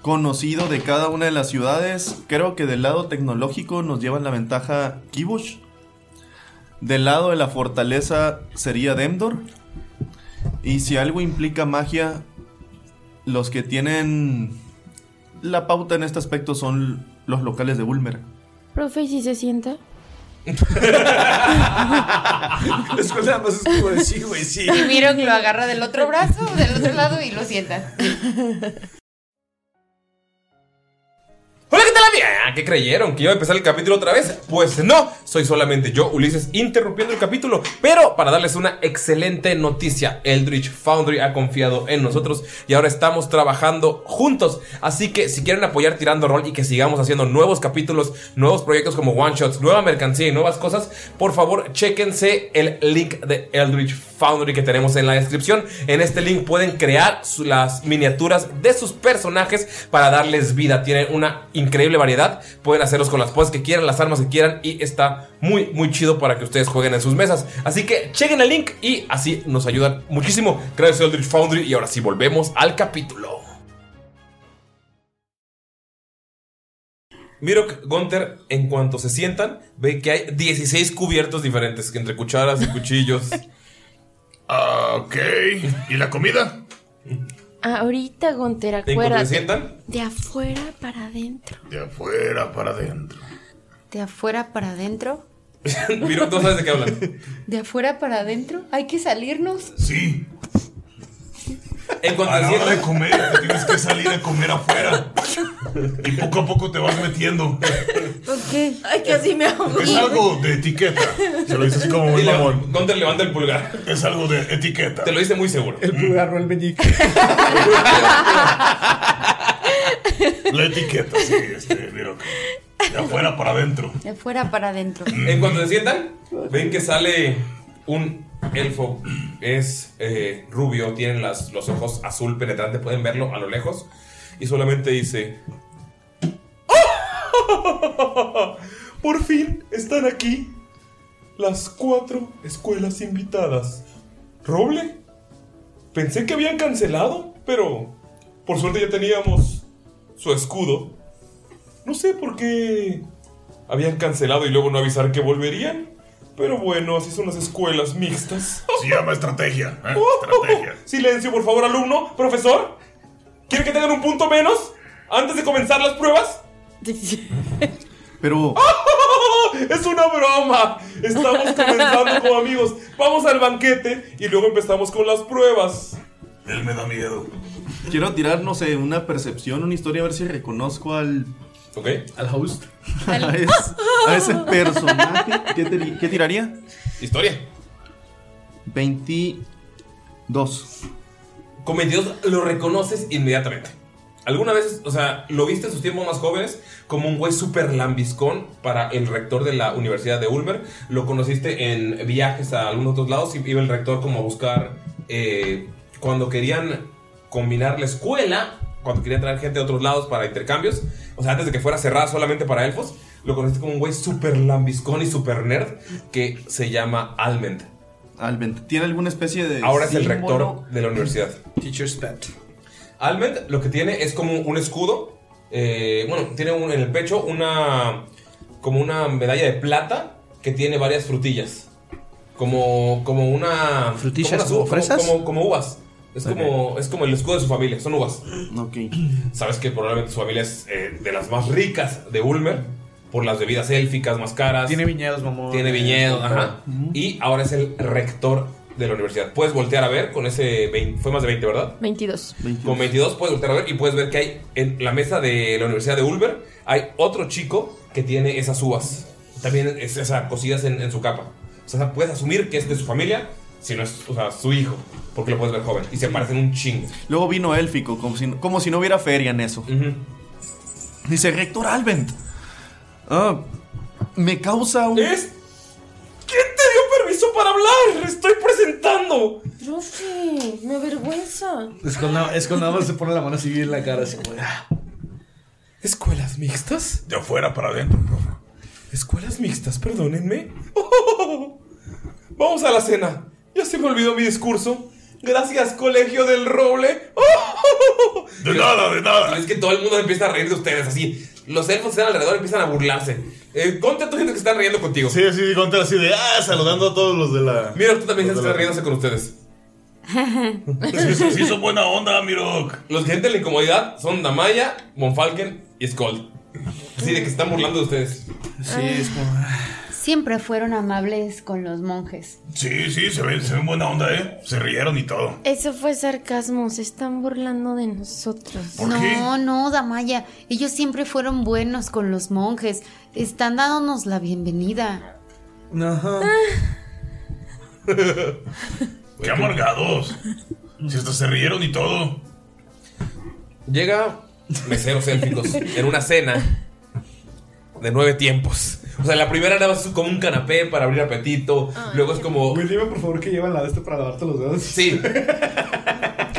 conocido de cada una de las ciudades, creo que del lado tecnológico nos llevan la ventaja Kibush. Del lado de la fortaleza sería Demdor. Y si algo implica magia, los que tienen la pauta en este aspecto son los locales de Ulmer. Profe, ¿y si se sienta? Después nada más es como de sí, güey, sí. Y miro que lo agarra del otro brazo, del otro lado y lo sienta. De la vida! ¿Qué creyeron? ¿Que iba a empezar el capítulo otra vez? Pues no, soy solamente yo, Ulises, interrumpiendo el capítulo. Pero para darles una excelente noticia, Eldritch Foundry ha confiado en nosotros y ahora estamos trabajando juntos. Así que si quieren apoyar Tirando Rol y que sigamos haciendo nuevos capítulos, nuevos proyectos como One Shots, nueva mercancía y nuevas cosas, por favor, chéquense el link de Eldritch Foundry que tenemos en la descripción. En este link pueden crear las miniaturas de sus personajes para darles vida. Tienen una increíble variedad. Pueden hacerlos con las poses que quieran, las armas que quieran y está muy, muy chido para que ustedes jueguen en sus mesas. Así que chequen el link y así nos ayudan muchísimo. Gracias Eldritch Foundry y ahora sí volvemos al capítulo. Mirok, Gunter, en cuanto se sientan, ven que hay 16 cubiertos diferentes, que entre cucharas y cuchillos. Ah, ok. ¿Y la comida? Ahorita, Gunter, acuérdate. sientan, De afuera para adentro. De afuera para adentro. De afuera para adentro. Mirok, no sabes de qué hablan. De afuera para adentro. Hay que salirnos. Sí. En cuanto A se la hora de comer, te tienes que salir a comer afuera. Y poco a poco te vas metiendo. Ok. Ay, que así me ahogo. Es algo de etiqueta. Se lo dice así como le- mamón. Gunter levanta el pulgar. Es algo de etiqueta. Te lo dice muy seguro. El pulgar, no el meñique. La etiqueta, sí, este, mira. De afuera para adentro. De afuera para adentro. En cuanto se sientan, ven que sale un elfo. Es eh, rubio, tienen las- los ojos azul penetrante, pueden verlo a lo lejos. Y solamente dice: "¡Ah! Por fin están aquí las cuatro escuelas invitadas. ¿Roble? Pensé que habían cancelado, pero por suerte ya teníamos su escudo. No sé por qué habían cancelado y luego no avisar que volverían. Pero bueno, así son las escuelas mixtas. Se llama estrategia. ¿eh? Oh, Estrategia. Silencio, por favor, alumno. Profesor, ¿quiere que tengan un punto menos antes de comenzar las pruebas? Pero Es una broma. Estamos comenzando como amigos. Vamos al banquete y luego empezamos con las pruebas. Él me da miedo. quiero tirar, no sé, una percepción, una historia, a ver si reconozco al. ¿Ok? Al host. A, es- a ese personaje. ¿Qué, te- qué tiraría? Historia. 22. Con 22 lo reconoces inmediatamente. Alguna vez, o sea, lo viste en sus tiempos más jóvenes como un güey súper lambiscón para el rector de la Universidad de Ulmer. Lo conociste en viajes a algunos otros lados y iba el rector como a buscar eh, cuando querían combinar la escuela, cuando querían traer gente de otros lados para intercambios. O sea, antes de que fuera cerrada solamente para elfos, lo conociste como un güey súper lambiscón y súper nerd que se llama Almend. Alvent. ¿Tiene alguna especie de. Ahora es el rector de la universidad. Teacher's pet. Almend lo que tiene es como un escudo. eh, bueno, tiene un- en el pecho una. como una medalla de plata que tiene varias frutillas. Como. como una. ¿Frutillas unas como u- fresas? Como, como uvas. Es como, es como el escudo de su familia, son uvas. Ok. Sabes que probablemente su familia es eh, de las más ricas de Ulmer. Por las bebidas élficas más caras. Tiene viñedos, mamón. Tiene viñedos, ajá. Y ahora es el rector de la universidad. Puedes voltear a ver con ese 20, fue más de 20, ¿verdad? 22. Con 22 puedes voltear a ver y puedes ver que hay en la mesa de la Universidad de Ulver hay otro chico que tiene esas uvas. También es, sea, cosidas en, en su capa. O sea, puedes asumir que es de su familia, si no es, o sea, su hijo, porque lo puedes ver joven. Y se parecen un chingo. Luego vino élfico, como si, como si no hubiera feria en eso. Dice, Rector Alvent. Ah, me causa un. ¿Es? ¿Quién te dio permiso para hablar? ¡Estoy presentando! Profe, me avergüenza. Es nada más se pone la mano así en la cara, así como ah. ¿Escuelas mixtas? De afuera para adentro, profe. ¿Escuelas mixtas? Perdónenme. Vamos a la cena. Ya se me olvidó mi discurso. Gracias, Colegio del Roble. De nada, de nada. Es que todo el mundo empieza a reír de ustedes así. Los elfos que están alrededor empiezan a burlarse. Eh, Conte a tu gente que están riendo contigo. Sí, sí, conté así de, ah, saludando a todos los de la... Mira, tú también estás riéndose con ustedes. Sí, sí son buena onda, Mirok. Los que sienten la incomodidad son Damaya, Monfalken y Skold. Así de que están burlando de ustedes. Sí, es como. Siempre fueron amables con los monjes. Sí, sí, se ven, se ven buena onda, ¿eh? Se rieron y todo. Eso fue sarcasmo, se están burlando de nosotros. no, no, Damaya. Ellos siempre fueron buenos con los monjes. Están dándonos la bienvenida. Ajá. Qué amargados. Si hasta se rieron y todo. Llega meseros élficos en una cena de nueve tiempos. O sea, la primera nada más es como un canapé para abrir apetito. Luego es como. Güey, dime por favor que llevan la de este para lavarte los dedos. Sí.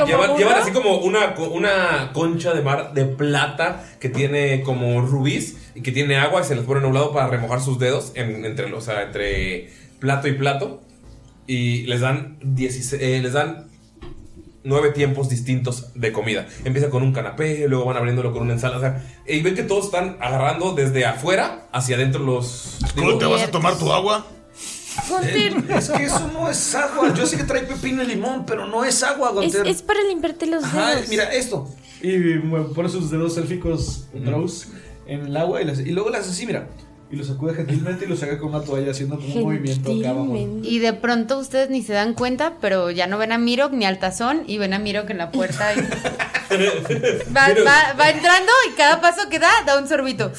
Llevan, llevan así como una, co- una concha de mar de plata que tiene como rubíes y que tiene agua y se les pone a un lado para remojar sus dedos en- entre, los- o sea, entre plato y plato. Y les dan, 16 eh, les dan nueve tiempos distintos de comida. Empieza con un canapé, luego van abriéndolo con una ensalada. o sea, y ven que todos están agarrando desde afuera hacia adentro los. ¿Cómo te vas a tomar tu agua? Es que eso no es agua. Yo sé que trae pepino y limón, pero no es agua, Es, Gunter. es para limpiarte los Ajá, dedos. mira esto. Y bueno, pone sus dedos élficos Rose en el agua y, las- y luego las hace así, mira. Y lo sacude gentilmente y lo saca con una toalla haciendo como un movimiento acá abajo. Y de pronto ustedes ni se dan cuenta, pero ya no ven a Mirok ni al tazón y ven a Mirok en la puerta. y- va, va- va entrando y cada paso que da, da un sorbito.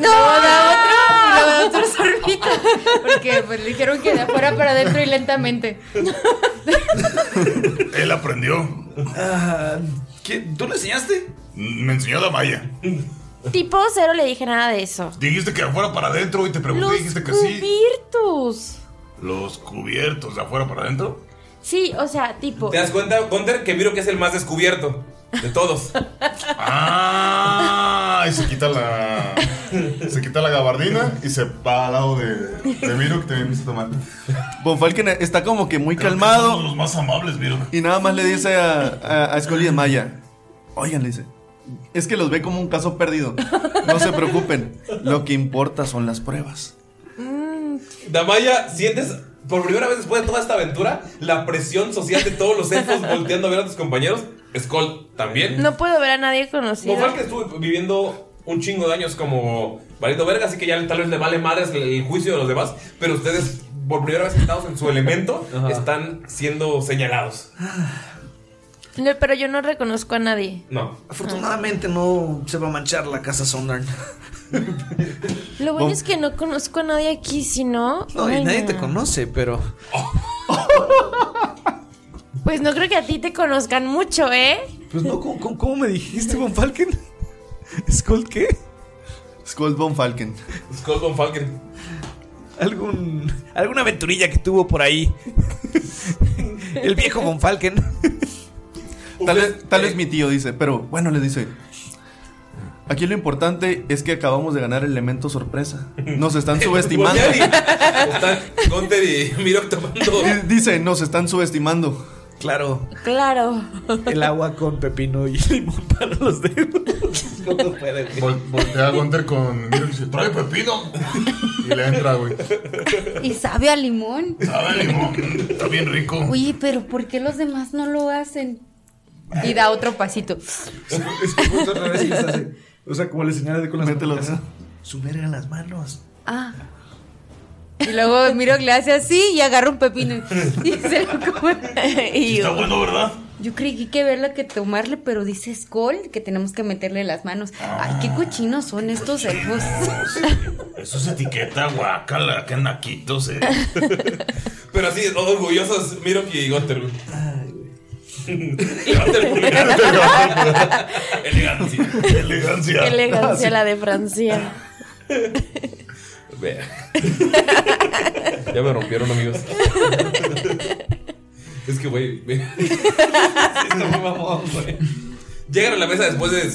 No, da otro y luego da otro sorbito. Porque pues le dijeron que de afuera para adentro y lentamente. Él aprendió. Ah, ¿qué? ¿Tú le enseñaste? Me enseñó Damaya. Tipo cero le dije nada de eso. Dijiste que de afuera para adentro y te pregunté y Los dijiste que sí. cubiertos. Los cubiertos de afuera para adentro. Sí, o sea, tipo. ¿Te das cuenta, Gunter, que miro que es el más descubierto de todos? Ah, y se quita la. Se quita la gabardina y se va al lado de, de Miro que también a tomar. Von Falken está como que muy calmado. Los más amables, Miro. Y nada más le dice a, a, a Scully y a Maya. Oigan, le dice. Es que los ve como un caso perdido. No se preocupen. Lo que importa son las pruebas. Damaya, sientes por primera vez después de toda esta aventura la presión social de todos los elfos volteando a ver a tus compañeros. Skull también. No puedo ver a nadie conocido. Como que estuvo viviendo un chingo de años como valiendo verga, así que ya tal vez le vale madres el, el juicio de los demás, pero ustedes por primera vez sentados en su elemento están siendo señalados. No, pero yo no reconozco a nadie. No. Afortunadamente no se va a manchar la casa Sondern. Lo bueno es que no conozco a nadie aquí, si no. No, y ay, nadie no. te conoce, pero. Pues no creo que a ti te conozcan mucho, ¿eh? Pues no, ¿cómo, cómo- cómo me dijiste, Von Falken? ¿Skull qué? Skull Von Falken. Skull Von Falken. Algún, alguna aventurilla que tuvo por ahí. El viejo Von Falken. Tal vez, tal vez mi tío dice, pero bueno, le dice. Aquí lo importante es que acabamos de ganar el elemento sorpresa. Nos están subestimando. Están Gunter y Miro tomando. Dice, nos están subestimando. Claro. Claro. El agua con pepino y limón para los dedos. No puede, güey. Vol- voltea a Gunter con Miro y dice: Trae pepino. Y le entra, güey. Y sabe a limón. Sabe a limón. Está bien rico. Oye, pero ¿por qué los demás no lo hacen? Y da otro pasito. Es que al revés y les hace. O sea, como le señala de con las manos. Su verga en las manos. Ah. Y luego Miro le hace así y agarra un pepino y se lo come. Y Está bueno, ¿verdad? yo creí que hay que verla que tomarle, pero dice Skull que tenemos que meterle las manos. Ay, qué cochinos son estos elfos. Eso es etiqueta, guacala, qué naquitos, eh. Pero así, orgullosos Miro y Gunter. güey. Levanta el pulgar. Elegancia. Elegancia. Elegancia la de Francia. Vea. Ya me rompieron, amigos. Es que, güey. ve- Sí, está muy mamón, güey. Llegan a la mesa después de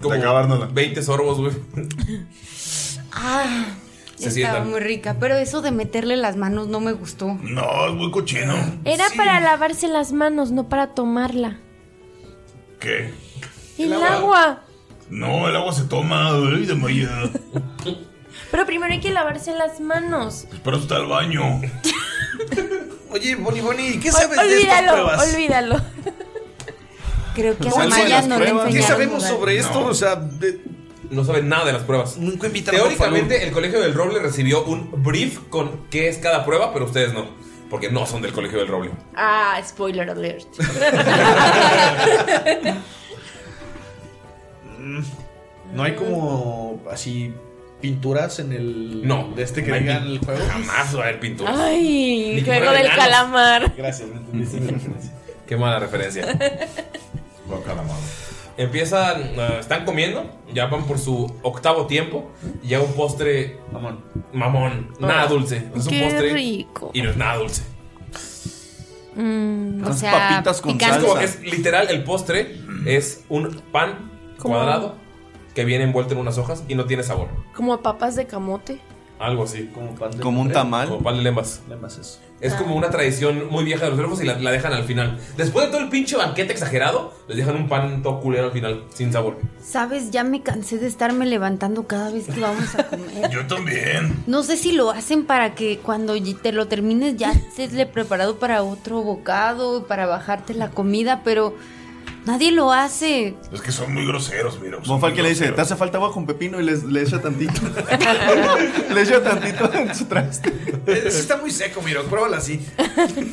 como De acabárnosla. 20 sorbos, güey. Ah, Se estaba sientan. muy rica, pero eso de meterle las manos no me gustó. No, es muy cochino. Era para lavarse las manos, no para tomarla. ¿Qué? El, agua. No, el agua se toma. Ay, de Maya. Pero primero hay que lavarse las manos. Pero está el baño. Oye, Bonnie Bonnie, ¿qué sabes de estas olvídalo, pruebas? olvídalo. Creo que a Pues algo de Maya las no le pruebas. ¿Qué enseñaron. sabemos sobre esto? No. O sea, de- no sabe nada de las pruebas. Nunca invitan a Teóricamente, el Colegio del Roble recibió un brief con qué es cada prueba, pero ustedes no. Porque no son del Colegio del Roble. Ah, spoiler alert. No hay como así pinturas en el. No. De este que no digan el juego. Jamás va a haber pinturas. Ay, juego del enanos. calamar. Gracias, me entendiste mi referencia. Qué mala referencia. Empiezan, ah, están comiendo, ya van por su octavo tiempo. Y llega un postre. Mamón. Mamón. Nada Oh, dulce. Es un qué postre. rico. Y no es nada dulce. Mm, O sea, Es picante. como que es literal, el postre es un pan ¿Cómo? cuadrado que viene envuelto en unas hojas y no tiene sabor. Como papas de camote. Algo así. Como pan de Como un tamal. Como pan de lembas. Lembas eso. Es como una tradición muy vieja de los elfos y la, la dejan al final. Después de todo el pinche banquete exagerado, les dejan un pan todo culero al final, sin sabor. Sabes, ya me cansé de estarme levantando cada vez que vamos a comer. Yo también. No sé si lo hacen para que cuando y- te lo termines ya estés le preparado para otro bocado, para bajarte la comida, pero nadie lo hace. Es que son muy groseros, mira. Falken muy le dice, ¿te hace falta agua con pepino? Y le, le echa tantito. le echa tantito en su traste. Sí está muy seco, mira, pruébalo así.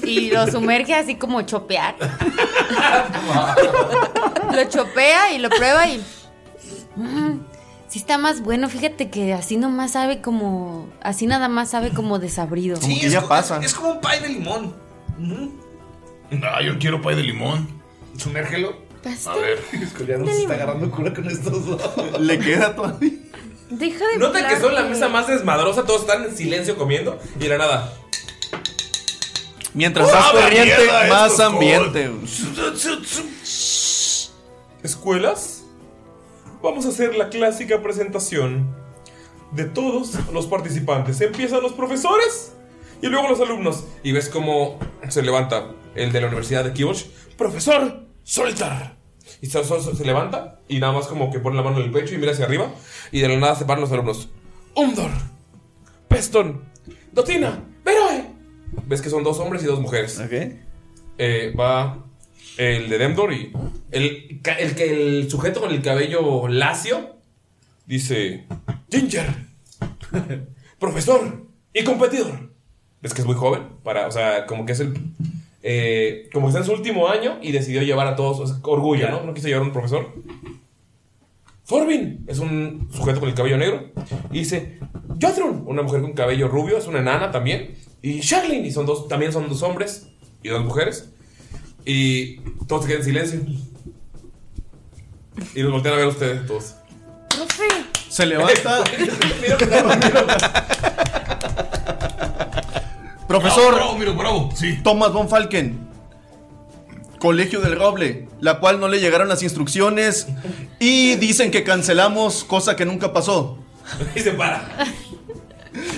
Y lo sumerge así como chopear. lo chopea y lo prueba y... Mm, sí está más bueno, fíjate que así nomás sabe como... Así nada más sabe como desabrido. Sí, es co- Es como un pie de limón. Ah, yo quiero pay de limón. Sumérgelo. A ver. Escoliano se está agarrando cura con estos dos. Le queda todavía. Deja de Notan que son la mesa más desmadrosa, todos están en silencio comiendo y de la nada. Mientras más ¡Sabe a corriente, más ambiente. ¿Escuelas? Vamos a hacer la clásica presentación de todos los participantes. Empiezan los profesores y luego los alumnos. Y ves cómo se levanta el de la Universidad de Kibosh. ¡Profesor! ¡Soltar! Y se, se- se levanta y nada más como que pone la mano en el pecho y mira hacia arriba. Y de la nada se paran los alumnos. ¡Umdor! ¡Peston! ¡Dotina! ¡Veroe! Ves que son dos hombres y dos mujeres. Eh, va el de Demdor y el, el, que el sujeto con el cabello lacio dice: Ginger, profesor y competidor. Ves que es muy joven, para, o sea, como que es el. Eh, como que está en su último año y decidió llevar a todos, o sea, orgullo, ¿no? No quiso llevar a un profesor. Forbin es un sujeto con el cabello negro. Y dice: Jotrun, una mujer con cabello rubio, es una enana también. Y Charlene, y son dos, también son dos hombres y dos mujeres. Y todos se quedan en silencio. Y los voltean a ver a ustedes todos. Profe. Se levanta. Profesor. Bravo, bravo, sí. Thomas von Falken. Colegio del Roble, la cual no le llegaron las instrucciones y dicen que cancelamos, cosa que nunca pasó. y se para.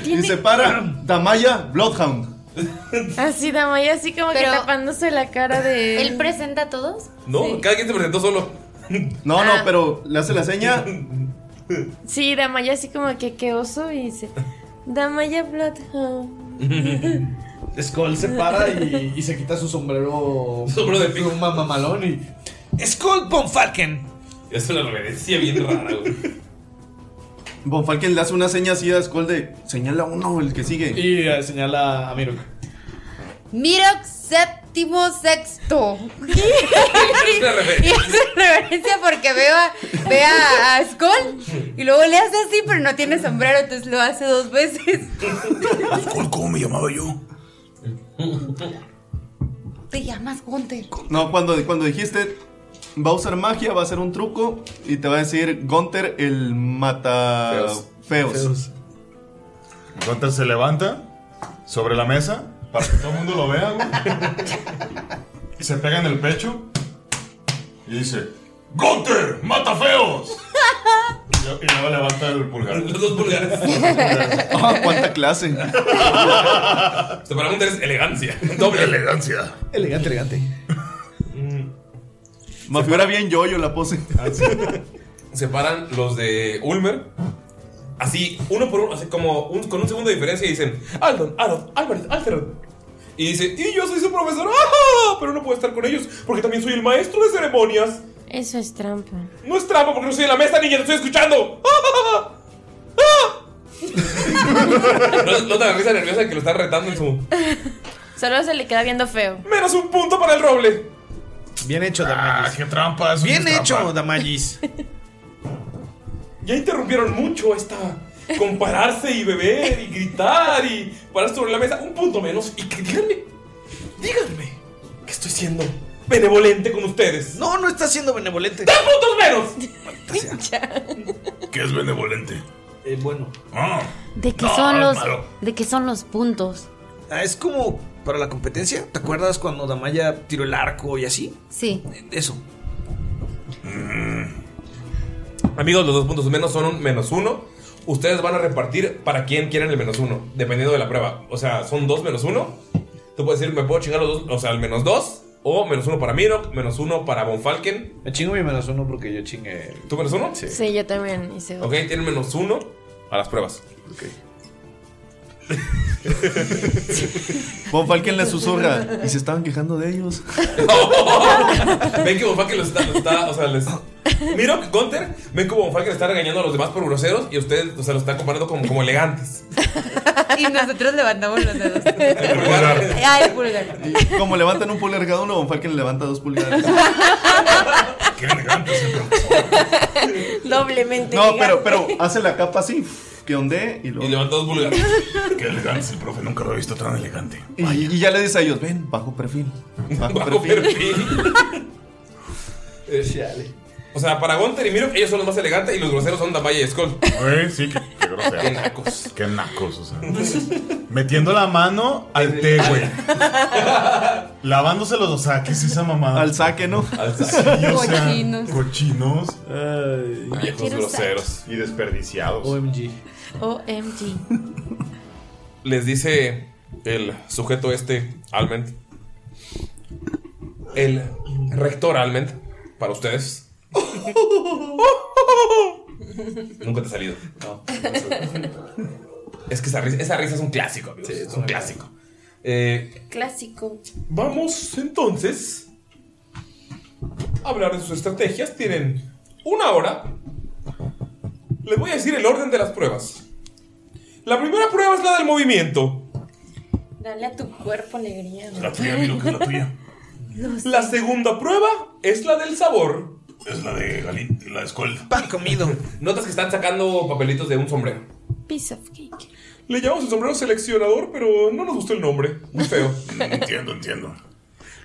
Y se para Damaya Bloodhound. Así, Damaya, así como Pero- que tapándose la cara de. ¿Él presenta a todos? No, cada quien se presentó solo. No, Ah. no, pero le hace la seña. Sí, Damaya, así como que qué oso y dice: Damaya Bloodhound. Skull se para y, y se quita su sombrero. Sombrero de pico. Un mamamalón y. Skull von Falken. Es una reverencia bien rara, güey. Von Falken le hace una seña así a Skull de señala uno, el que sigue. Y eh, señala a Mirok. Mirok séptimo sexto. Y reverencia. hace reverencia porque veo a, ve a, a Skull y luego le hace así, pero no tiene sombrero, entonces lo hace dos veces. ¿Cómo, cómo me llamaba yo? Te llamas Gunter. No, cuando, cuando dijiste va a usar magia, va a hacer un truco y te va a decir Gunter el mata Feos. feos. Gunter se levanta sobre la mesa para que todo el mundo lo vea, güey. Y se pega en el pecho y dice: ¡Gunter! ¡Mata feos! Y luego- y luego levanta el pulgar. Los dos pulgares. Ah, cuánta clase. Se para es elegancia. Doble elegancia. Elegante, elegante. Me figura bien yo-yo la pose. Se paran los de Ulmer. Así, uno por uno, así como un- con un segundo de diferencia y dicen: Aldon, Adolf, Albert, Altered. Y dice: Y yo soy su profesor. ¡Ah! Pero no puedo estar con ellos porque también soy el maestro de ceremonias. Eso es trampa. No es trampa porque no estoy en la mesa, niña, te estoy escuchando. ¿No, no te da risa nerviosa de que lo está retando en su. Solo se le queda viendo feo. Menos un punto para el roble. Bien hecho. Ah, qué trampa. Bien hecho, trampa. Ya interrumpieron mucho esta compararse y beber y gritar y parar sobre la mesa. Un punto menos. Y que díganme, díganme que estoy siendo benevolente con ustedes. No, no está siendo benevolente. ¡Dos puntos menos! ¿Qué es benevolente? Eh, bueno. Ah, ¿De qué No, son los malo. de qué son los puntos? Ah, es como para la competencia. ¿Te acuerdas cuando Damaya tiró el arco y así? Sí. Eso. Amigos, los dos puntos menos son un menos uno. Ustedes van a repartir para quién quieren el menos uno, dependiendo de la prueba. O sea, son dos menos uno. Tú puedes decir, me puedo chingar los dos, o sea, el menos dos. O menos uno para Miro, menos uno para Bonfalken. Me chingo mi menos uno porque yo chingué. ¿Tú menos uno? Sí. Sí, yo también hice Ok, tienen menos uno a las pruebas. Ok. Von Falken le susurra y se estaban quejando de ellos. ven que Bonfalken los está, los está- o sea, les... Miro, Gunter, ven que Bonfalken está regañando a los demás por groseros y ustedes, o sea, lo están comparando como, como elegantes. Y nosotros levantamos los dedos. El pulgar. Ah, el pulgar. Y como levantan un pulgar cada uno, Von Falken le levanta dos pulgares. Qué elegante es el profesor. Doblemente. No, pero, pero hace la capa así, que ondee y Y luego. levanta dos pulgares. Qué elegante es el profe. Nunca lo he visto tan elegante. Y, y ya le dice a ellos, ven, bajo perfil. Bajo, Bajo perfil. perfil. Eh, o sea, para Gunter y Miro, ellos son los más elegantes y los groseros son Damaya y Skull. Güey, sí, qué, qué grosero. Qué nacos. Qué nacos, o sea. Metiendo la mano al té, güey. Lavándoselos, o sea, ¿qué es esa mamada? Al saque, ¿no? Al Sí, saque. o sea, Cochinos. cochinos Viejos quiero groseros. y desperdiciados. OMG. OMG. Les dice el sujeto este, Alment. El rector Alment, para ustedes. Nunca te ha salido. Es que esa risa, esa risa es un clásico, amigos. es un clásico. Eh, Clásico. Vamos entonces a hablar de sus estrategias. Tienen una hora. Les voy a decir el orden de las pruebas. La primera prueba es la del movimiento. Dale a tu cuerpo alegría. La tuya, Miro, que es la tuya. La segunda prueba es la del sabor. Es la de Galín, la de Skull. Pan comido. Notas que están sacando papelitos de un sombrero. Piece of cake. Le llamamos el sombrero seleccionador, pero no nos gustó el nombre. Muy feo. Entiendo, entiendo.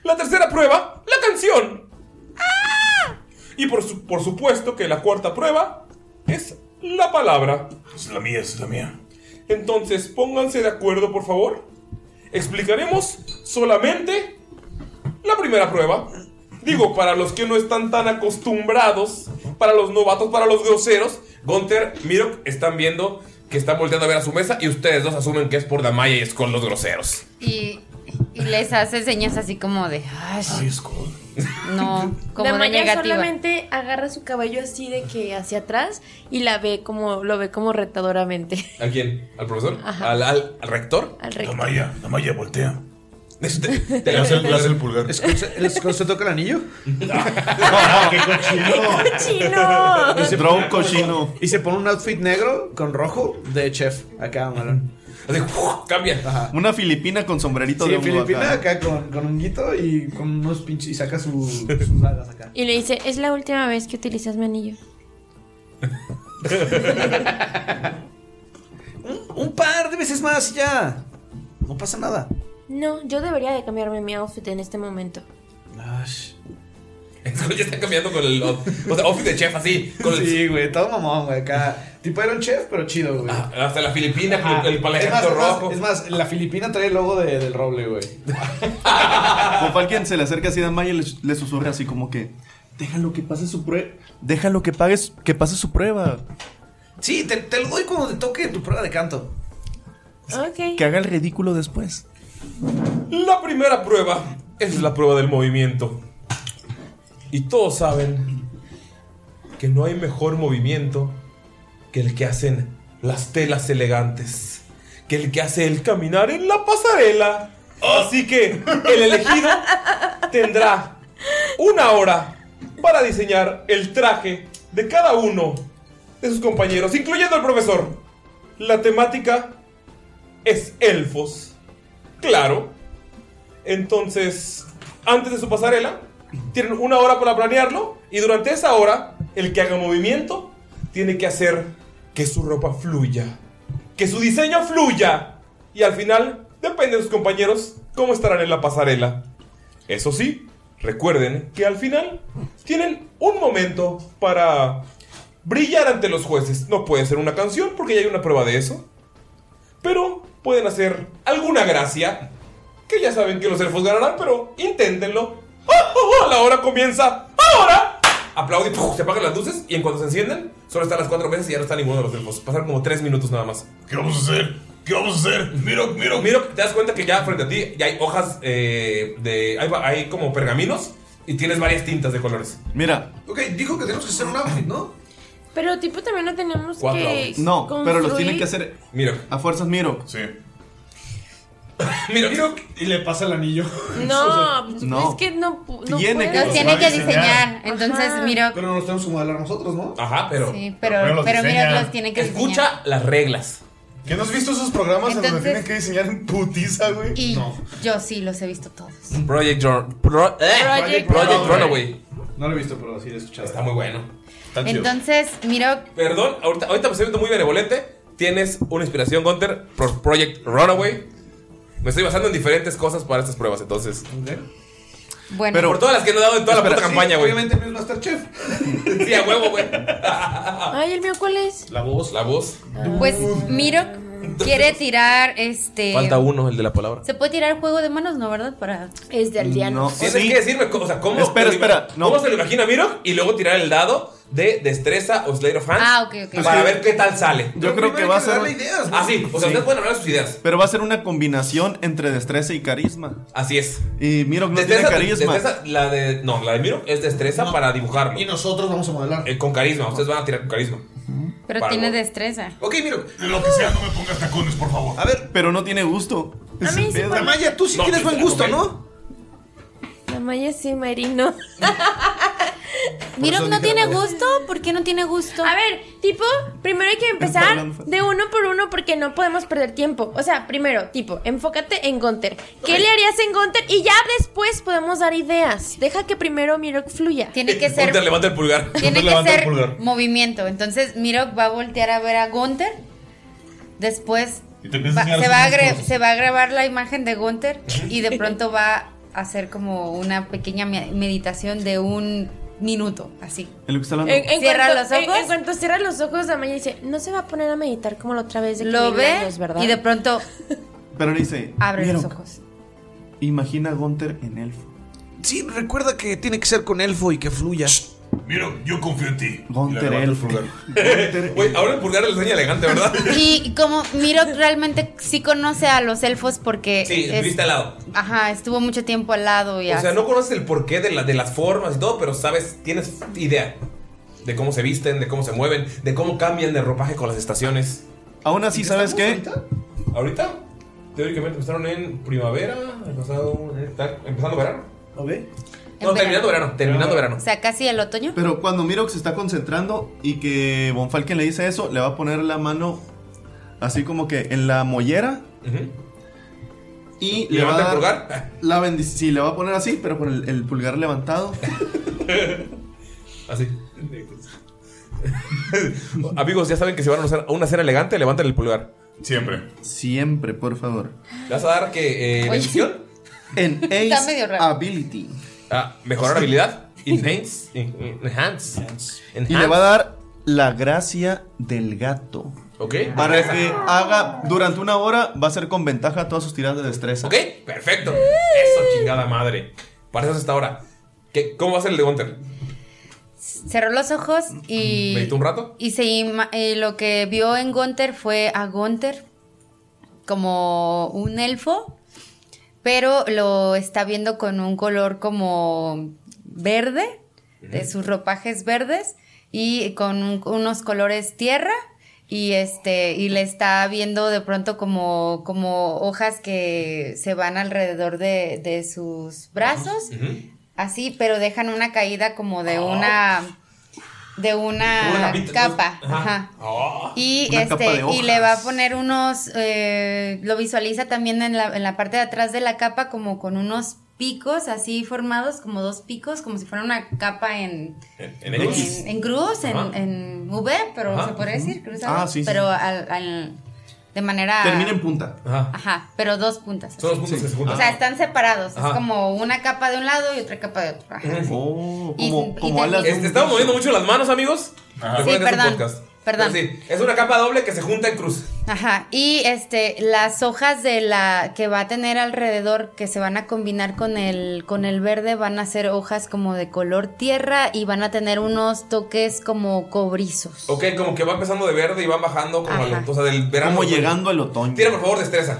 La tercera prueba, la canción. Y por, su- por supuesto que la cuarta prueba es la palabra. Es la mía, es la mía. Entonces, pónganse de acuerdo, por favor. Explicaremos solamente la primera prueba. Digo, para los que no están tan acostumbrados, para los novatos, para los groseros, Gunter, Mirok están viendo que están volteando a ver a su mesa y ustedes dos asumen que es por Damaya y Skull los groseros. Y, y les hace señas así como de. "Ay, Ay, Skull. no, como de Damaya negativa. solamente agarra su caballo así de que hacia atrás y la ve como, lo ve como retadoramente ¿A quién? ¿Al profesor? ¿Al, al- al rector? al La recto. Maya, la Maya voltea. Eso te- Le hace, el- le hace el pulgar. ¿Es con- ¿Es con se toca el anillo? ¡Ah, qué cochino! ¡Chino! Y se Draw pone- cochino. Y se pone un outfit negro con rojo de chef. Acá, malón. así, cambia. Ajá. Una filipina con sombrerito Sí, de Filipina acá. acá con, con un guito y con unos pinches. Y saca su- sus dagas acá. Y le dice, es la última vez que utilizas mi anillo. Un par de veces más y ya. No pasa nada. No, yo debería de cambiarme mi outfit en este momento. Ash. Skull ya está cambiando con el. O sea, outfit de chef así. Con el, Sí, güey, todo mamón, güey. Acá. Tipo era un chef, pero chido, güey. Ah, hasta la Filipina con Ajá. el es, más, palejito es, más, rojo. es más, la Filipina trae el logo de- del roble, güey. Von Falken se le acerca así a Damaya y le, le susurra así como que. Déjalo que pase su prueba. Déjalo que pagues, que pase su prueba. Sí, te, te lo doy cuando te toque tu prueba de canto. Ok. Que haga el ridículo después. La primera prueba es la prueba del movimiento. Y todos saben que no hay mejor movimiento que el que hacen las telas elegantes, que el que hace el caminar en la pasarela. Así que el elegido tendrá una hora para diseñar el traje de cada uno de sus compañeros, incluyendo al profesor. La temática es elfos. Claro. Entonces, antes de su pasarela, tienen una hora para planearlo y durante esa hora, el que haga movimiento tiene que hacer que su ropa fluya, que su diseño fluya y al final, depende de sus compañeros cómo estarán en la pasarela. Eso sí, recuerden que al final tienen un momento para brillar ante los jueces. No puede ser una canción porque ya hay una prueba de eso. Pero pueden hacer alguna gracia. Que ya saben que los elfos ganarán, pero inténtenlo. ¡Ah, ah, ah! La hora comienza ahora. Aplauden, ¡puf! se apagan las luces y en cuanto se encienden, solo están las cuatro mesas y ya no está ninguno de los elfos. Pasaron como tres minutos nada más. ¿Qué vamos a hacer? ¿Qué vamos a hacer? Miro, miro. Miro, te das cuenta que ya frente a ti ya hay hojas eh, de. Hay, hay como pergaminos y tienes varias tintas de colores. Mira, Ok, dijo que tenemos que hacer un outfit, ¿no? Pero tipo también no tenemos Cuatro que outfits. no, pero los construir. tienen que hacer Miro. a fuerzas Miro. Sí. Miro, miro. Y le pasa el anillo. No, pues, No. es que no, pu- no Tiene que- Los Los tiene va a que diseñar. diseñar. Entonces, Ajá. mira. Pero nos tenemos que modelar nosotros, ¿no? Ajá, pero. Sí, Pero pero, los mira, los tiene que diseñar. Escucha las reglas. ¿Qué no has visto esos programas en donde Entonces- tienen que diseñar en putiza, güey? Y yo sí los he visto todos. Project, Run- Pro- eh, Project Project Runaway. Runaway. No lo he visto, pero sí lo he escuchado. Está muy bueno. Entonces, mira, Perdón, ahorita, ahorita me estoy viendo muy benevolente. Tienes una inspiración, Gunter, por Project Runaway. Me estoy basando en diferentes cosas para estas pruebas, entonces. bueno, Pero- Por todas las que no he dado en toda la puta campaña, güey. Obviamente no es Masterchef. Sí, a huevo, güey. Ay, el mío, ¿cuál es? La voz. La voz. pues Miro quiere tirar este. Falta uno, el de la palabra. Se puede tirar juego de manos, ¿no? ¿Verdad? Para. Es de aldeanos. No, Tienes sí. que decirme, o sea, cómo. Espera, se lo- espera, no. ¿Cómo se lo imagina Miro? Y luego tirar el dado de destreza o Slate of Hands. Ah, ok, ok. Para ver qué tal sale. Yo creo que va a ser darle ideas, ¿no? Ah, sí, o sea, Sí. ustedes pueden hablar de sus ideas. pero va a ser una combinación entre destreza y carisma. Así es. Y Miro no Destreza, tiene carisma. destreza, la de. No, la de Miro es destreza No. para dibujarlo. Y nosotros vamos a modelar. Eh, con carisma, ustedes van a tirar con carisma. Pero Para tiene destreza. Ok, Miro. De lo que sea, no me pongas tacones, por favor. A ver, Pero no tiene gusto. A mí sí pedo. puede- Maya, tú sí No, tienes buen gusto. ¿no? La Maya sí, Marino. Eso no tiene gusto. ¿Por qué no tiene gusto? A ver, tipo, primero hay que empezar de uno por uno porque no podemos perder tiempo. O sea, primero, tipo, enfócate en Gunter. ¿Qué le harías en Gunter? Y ya después podemos dar ideas. Deja que primero Miro fluya. Tiene que ser. Gunter, levanta el pulgar. Tiene Gunter que ser movimiento. Entonces Miro va a voltear a ver a Gunther. Después va- se, va a se va a grabar la imagen de Gunther y de pronto va a hacer como una pequeña me- meditación de un minuto, así. Es lo que está hablando. En, en Cierra cuanto, los en- ojos. En, cuanto cierra los ojos, la Maya dice, no se va a poner a meditar como la otra vez de que Lo ve años, ¿verdad? y de pronto Pero dice, abre los ojos. imagina a Gunther en elfo. Sí, recuerda que tiene que ser con elfo y que fluya. Miro, yo confío en ti. Levanta el pulgar. Güey, ahora el pulgar le enseña elegante, ¿verdad? Y como Miro realmente sí conoce a los elfos porque Sí, es- estuviste al lado. ajá, estuvo mucho tiempo al lado y O sea, así. no conoces el porqué de, la, de las formas y todo, pero sabes, tienes idea de cómo se visten, de cómo se mueven, de cómo cambian de ropaje con las estaciones. Aún así, ¿sabes qué? Ahorita, teóricamente empezaron en primavera, pasado, eh, está empezando verano. ¿Lo ve? No, terminando verano, terminando verano. O sea, casi el otoño. Pero cuando Miro se está concentrando y que Von Falken le dice eso, le va a poner la mano así como que en la mollera Ujú. y ¿Y le va a levanta el dar pulgar? la bendición. Sí, le va a poner así, pero con el, el pulgar levantado. Así. Amigos, ya saben que si van a hacer una cena elegante, levanten el pulgar. Siempre. Siempre, por favor. ¿Le vas a dar que eh, bendición? En Está Ace medio raro. Ability. Ah, mejorar habilidad. Enhance. en- Enhance. Y le va a dar la gracia del gato. Ok. Para que haga durante una hora, va a ser con ventaja todas sus tiradas de destreza. Ok, perfecto. Eso, chingada madre. Para eso es hasta ahora. ¿Qué, ¿Cómo va a ser el de Gunter? Cerró los ojos y. ¿Meditó un rato? Y se ima- lo que vio en Gunther fue a Gunther como un elfo, pero lo está viendo con un color como verde, de sus ropajes verdes, y con un- unos colores tierra. Y este, y le está viendo de pronto como, como hojas que se van alrededor de, de sus brazos. Así, pero dejan una caída como de una de una, Como una capita, capa, Ajá. ajá. Oh. Y Una capa este y le va a poner unos eh, lo visualiza también en la, en la parte de atrás de la capa como con unos picos así formados como dos picos como si fuera una capa en En, en en, en cruz en, V pero Ajá. se podría decir cruz Ah, sí, sí. pero al- al- de manera Termina en punta. Ajá. ajá pero dos puntas Son los puntos que se juntan. o sea están separados Ajá. es como una capa de un lado y otra capa de otro ajá. Oh, Y- como, y como te- alas Este, estamos moviendo mucho las manos, amigos. Recuerden Sí, perdón, podcast. Perdón. Pero sí, es una capa doble que se junta en cruz. Ajá, y este, las hojas de la que va a tener alrededor, que se van a combinar con el, con el verde, van a ser hojas como de color tierra y van a tener unos toques como cobrizos. Ok, como que va empezando de verde y van bajando como al, o sea, del verano. Como llegando al otoño. Tira, por favor, destreza.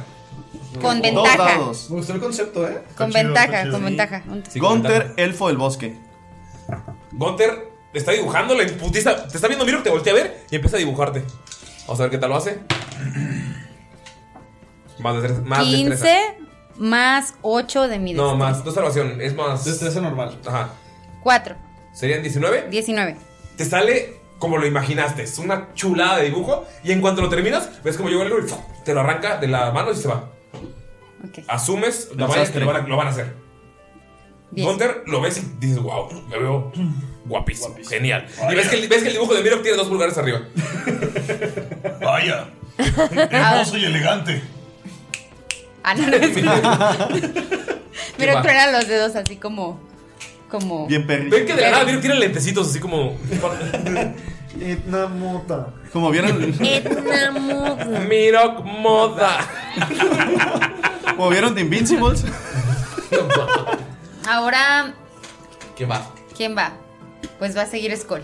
Con Dos ventaja. dados. Me gustó el concepto, ¿eh? Con chido, ventaja, con ventaja. Sí, Gunter, elfo del bosque. Gunter está dibujando, la imputista. Te está viendo, Miro, te voltea a ver y empieza a dibujarte. Vamos a ver qué tal lo hace. Más, destreza, más 15 destreza. más 8 de mi No, destreza. más. No salvación, es más. Destreza normal. Ajá. 4, ¿Serían 19? 19. Te sale como lo imaginaste. Es una chulada de dibujo. Y en cuanto lo terminas, ves como llega el y te lo arranca de la mano y se va. Ok. Asumes la que lo van, a, lo van a hacer. Bien. Gunter lo ves y dices, wow, me veo guapísimo, genial. Y ves que, el, ves que el dibujo de Miro tiene dos pulgares arriba. Vaya. Hermoso y elegante. Ah, no, no es va? truena los dedos así como. Como. Bien perri. Ven que de la nada Miro tiene lentecitos así como. Etna mota. Como vieron, Etna moda. Miro moda. como vieron de Invincibles. Ahora, ¿Qué va? ¿quién va? Pues va a seguir Skull.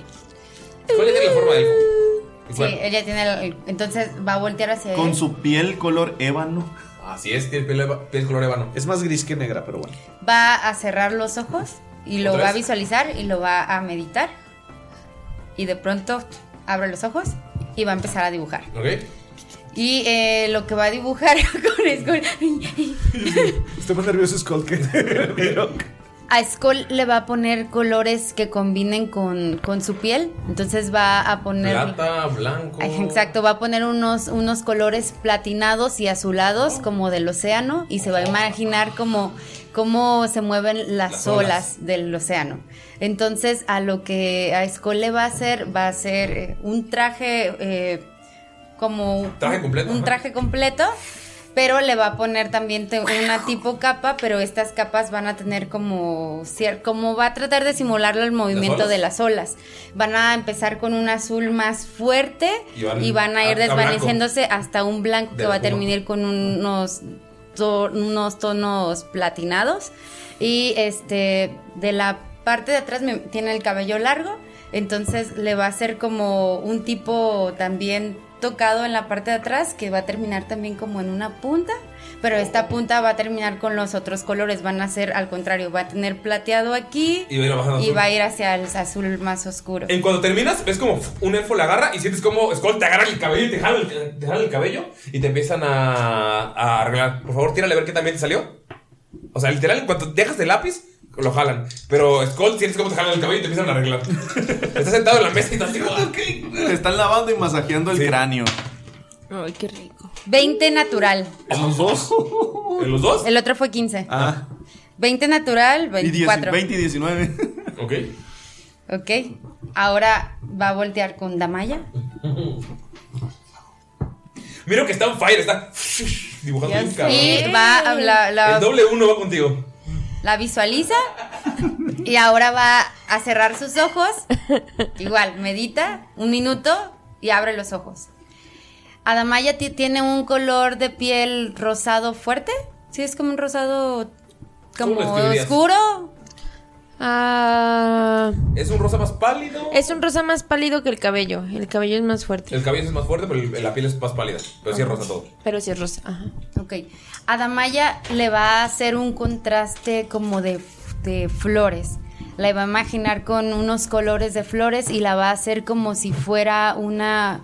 ¿Cuál es la forma del elfo? Sí, ella tiene el, entonces va a voltear hacia él. Con su piel color ébano. Así es, tiene piel, color ébano. Es más gris que negra, pero bueno. Va a cerrar los ojos y lo ¿Otra va a visualizar y lo va a meditar. Y de pronto abre los ojos y va a empezar a dibujar. ¿Ok? Y eh, lo que va a dibujar con Skull. Estoy más nervioso Skull que A Skull le va a poner colores que combinen con, con su piel. Entonces va a poner. Plata, blanco. Exacto, va a poner unos, unos colores platinados y azulados como del océano y se va a imaginar como cómo se mueven las, Las olas. olas. del océano. Entonces a lo que a Skull le va a hacer va a ser eh, un traje eh, como Traje completo, un traje completo. Pero le va a poner también una tipo capa, pero estas capas van a tener como como va a tratar de simular el movimiento de las olas. Van a empezar con un azul más fuerte Y van y van a ir a- a desvaneciéndose hasta un blanco que va a terminar con unos, to- unos tonos platinados. Y este, de la parte de atrás me- tiene el cabello largo, entonces le va a hacer como un tipo también tocado en la parte de atrás que va a terminar también como en una punta. Pero esta punta va a terminar con los otros colores, van a ser al contrario, va a tener plateado aquí Y va a ir bajando y azul. va a ir hacia el azul más oscuro. En cuando terminas, ves como un elfo la agarra y sientes como Skull te agarra el cabello y te jala el, te jala el cabello y te empiezan a, a arreglar. Por favor, tírale a ver qué también te salió. O sea, literal, en cuanto dejas el lápiz, lo jalan. Pero Skull sientes como te jalan el cabello y te empiezan a arreglar. Estás sentado en la mesa y estás así, "Ah, ok. Te están lavando y masajeando el Sí. cráneo. Ay, qué rico. 20 natural. ¿En los dos? ¿En los dos? El otro fue 15. Ah. 20 natural, Y 10 24. 20 y 19. Ok. Ok. Ahora va a voltear con Damaya. Mira que está on fire, está dibujando Ya bien sé. cabrón. Y va a la, la- El doble uno va contigo. La visualiza. Y ahora va a cerrar sus ojos. Igual, medita un minuto y abre los ojos. Adamaya ti- tiene un color de piel rosado fuerte. Sí, es como un rosado como oscuro. Ah, Es un rosa más pálido. es un rosa más pálido que el cabello. El cabello es más fuerte. El cabello es más fuerte, pero el- la piel es más pálida. Pero sí es rosa todo. Pero sí es rosa. Ajá. Ok. Adamaya le va a hacer un contraste como de, de flores. La va a imaginar con unos colores de flores y la va a hacer como si fuera una...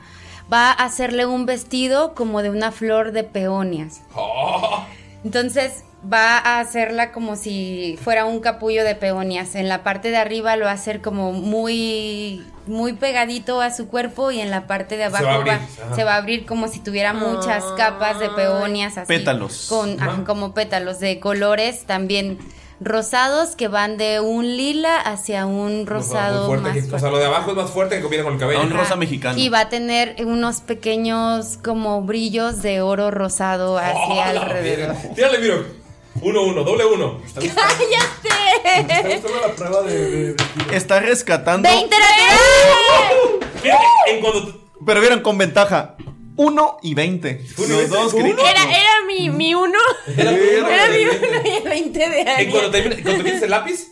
Va a hacerle un vestido como de una flor de peonias. Oh, Entonces va a hacerla como si fuera un capullo de peonias. En la parte de arriba lo va a hacer como muy muy pegadito a su cuerpo y en la parte de abajo va a va- abrir, se va, a abrir como si tuviera muchas capas de peonias así. Pétalos. Con, ajá, como pétalos de colores también rosados que van de un lila hacia un rosado fuerte, más que- fuerte. o sea, lo de abajo es más fuerte que combina con el cabello. Ajá. Y va a tener unos pequeños como brillos de oro rosado hacia ¡Oh, alrededor. Tírale, miro. Uno, uno, doble uno. ¡Cállate! la prueba de. Está rescatando. ¡20 naturales! Fíjate, en cuando. Pero vieron con ventaja. 1 y 20. Los dos críticos. Era, era mi, mi uno. Era mi uno y el 20 de En años. cuando termina- cuando terminas el lápiz,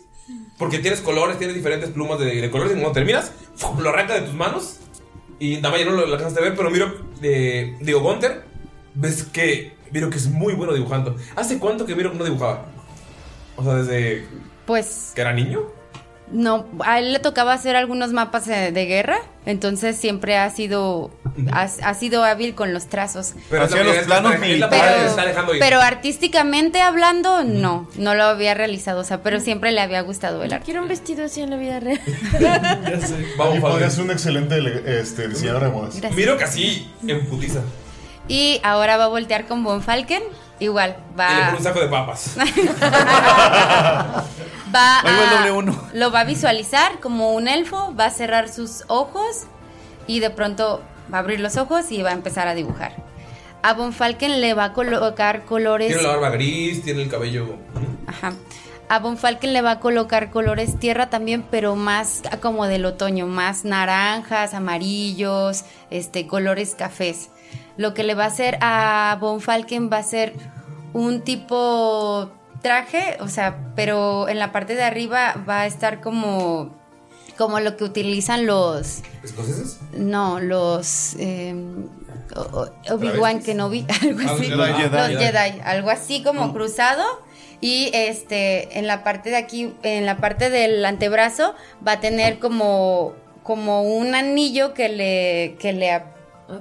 porque tienes colores, tienes diferentes plumas de, de colores, y cuando terminas, ¡fum! lo arranca de tus manos. Y nada más ya no lo, lo alcanzaste a ver, pero miro, eh, digo, Gunter, ves que miro que es muy bueno dibujando. ¿Hace cuánto que miro que no dibujaba? O sea, desde Pues que era niño. no, a él le tocaba hacer algunos mapas eh, de guerra, entonces siempre ha sido ha, ha sido hábil con los trazos. Pero Hacía los planos militares. Pero, está dejando ir. pero artísticamente hablando, no, no lo había realizado, o sea, pero siempre le había gustado el arte. Quiero un vestido así en la vida real. Vamos, Y podría Fabián. ser un excelente ele- este, diseñador de modas. Gracias. Miro que así, en putiza. Y ahora va a voltear con Von Falken, igual, Y le va pone un saco de papas. va a, doble uno. lo va a visualizar como un elfo, va a cerrar sus ojos y de pronto va a abrir los ojos y va a empezar a dibujar. A Von Falken le va a colocar colores Tiene la barba gris, tiene el cabello. Ajá. A Von Falken le va a colocar colores tierra también, pero más como del otoño, más naranjas, amarillos, este, colores cafés. Lo que le va a hacer a Von Falken va a ser un tipo traje, o sea, pero en la parte de arriba va a estar como, como lo que utilizan los, ¿Escoceses? no, los eh, Obi-Wan. Kenobi, algo Ah, así. Jedi. Los Jedi. Jedi, algo así como cruzado. Y este, en la parte de aquí, en la parte del antebrazo, va a tener como, como un anillo que le, que le,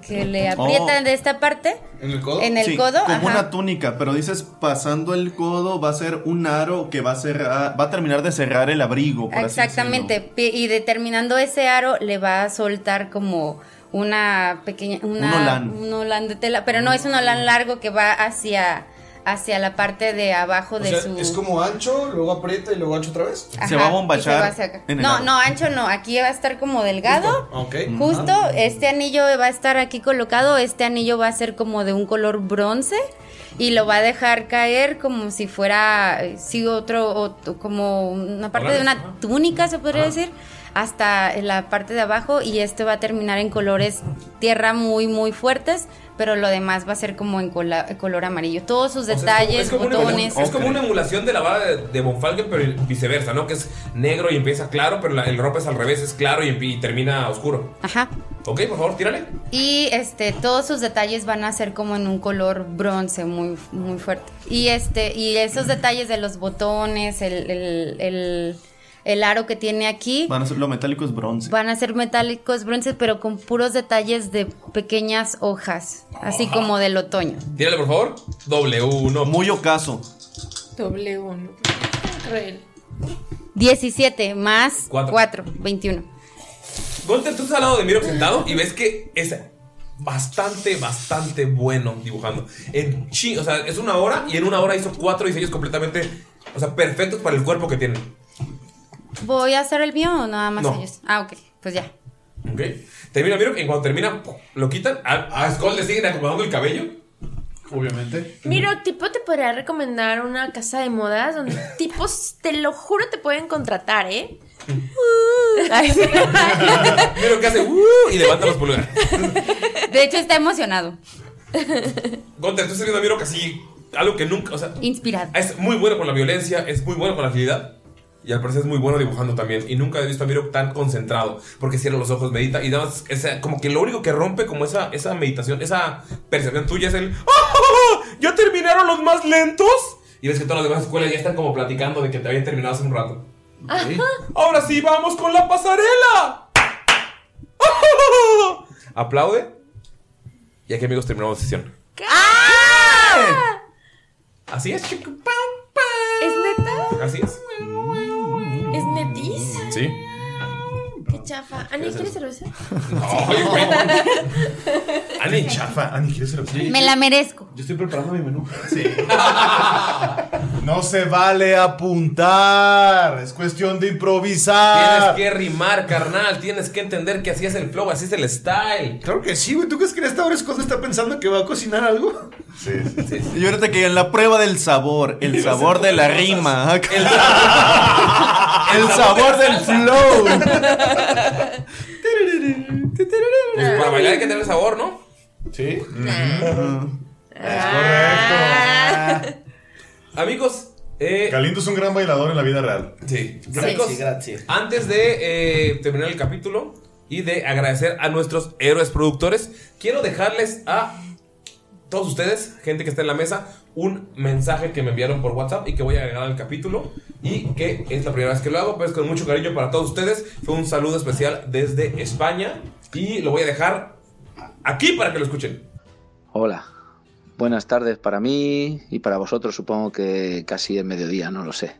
que le aprieta Oh. de esta parte. ¿En el codo? En el Sí, codo, Como ajá. una túnica, pero dices pasando el codo va a ser un aro que va a cerrar, va a terminar de cerrar el abrigo. Por Exactamente. Y determinando ese aro, le va a soltar como una pequeña. Una, Un olán. un olán de tela. Pero no es un olán largo que va hacia, hacia la parte de abajo O de sea, su. es como ancho, luego aprieta y luego ancho otra vez. Ajá, se va a bombachar va No, no, ancho no. Aquí va a estar como delgado. Ok. Justo, este anillo va a estar aquí colocado. Este anillo va a ser como de un color bronce. Y lo va a dejar caer como si fuera, eh, sí, otro, otro- como una parte de una túnica, se podría decir, hasta la parte de abajo. Y este va a terminar en colores tierra muy, muy fuertes. Pero lo demás va a ser como en cola- color amarillo. Todos sus O sea, es detalles, como- es como una botones. es como una emulación de la vara de, de pero viceversa, ¿no? Que es negro y empieza claro, pero la- el ropa es al revés, es claro y, y termina oscuro. Ajá. Ok, por favor, tírale. Y este, todos sus detalles van a ser como en un color bronce muy, muy fuerte. Y este, y esos detalles de los botones, el, el, el, el aro que tiene aquí, Van a ser lo metálico es bronce. van a ser metálicos bronces, pero con puros detalles de pequeñas hojas, así como del otoño. Tírale, por favor. Doble uno. Muy ocaso. Doble uno. Cruel. 17 más Cuatro. 4, 21. Gunter, tú estás al lado de Miro sentado y ves que es bastante, bastante bueno dibujando. En chi, o sea, es una hora y en una hora hizo cuatro diseños completamente, o sea, perfectos para el cuerpo que tienen. ¿Voy a hacer el mío o nada más No. ellos? Ah, ok, pues ya. ¿Ok? Termina Miro y cuando termina, lo quitan. A, a Skull le siguen acomodando el cabello. Obviamente. Mira, tipo te podría recomendar una casa de modas donde tipos, te lo juro, te pueden contratar, ¿eh? Ay, sí. Miro que hace "Uh", y levanta los pulgares. De hecho, está emocionado, Gunter, tú estás viendo a Miro que así, algo que nunca, o sea, inspirado. es muy bueno con la violencia, es muy bueno con la agilidad. Y al parecer es muy bueno dibujando también. Y nunca he visto a Miro tan concentrado. Porque cierra los ojos, medita. Y nada más, esa- como que lo único que rompe como esa, esa meditación, esa percepción tuya es el... ¡Ah! ¿Ya terminaron los más lentos? Y ves que todas las demás escuelas ya están como platicando de que te habían terminado hace un rato. Ahora sí, vamos con la pasarela. Aplaude. Y aquí amigos terminamos la sesión. Así es, chico. Así es. ¿Es netis? Sí. Qué chafa. Ani, ¿quieres cerveza? Ani, chafa. Ani, ¿quieres cerveza? Me la merezco. Yo estoy preparando mi menú. Sí. No se vale apuntar. Es cuestión de improvisar. Tienes que rimar, carnal. Tienes que entender que así es el flow, así es el style. Claro que sí, güey. ¿Tú crees que en esta hora es cuando está pensando que va a cocinar algo? Sí, sí, Y ahorita que en la prueba del sabor, el sabor de la rima. El sabor del flow. Pues para bailar hay que tener sabor, ¿no? Sí. Amigos, eh, Galindo es un gran bailador en la vida real. Sí. Gracias, Amigos, gracias. Antes de eh, terminar el capítulo y de agradecer a nuestros héroes productores, quiero dejarles a todos ustedes, gente que está en la mesa, un mensaje que me enviaron por WhatsApp y que voy a agregar al capítulo y que es la primera vez que lo hago, pero es con mucho cariño para todos ustedes. Fue un saludo especial desde España y lo voy a dejar aquí para que lo escuchen. Hola, buenas tardes para mí y para vosotros, supongo que casi es mediodía, no lo sé.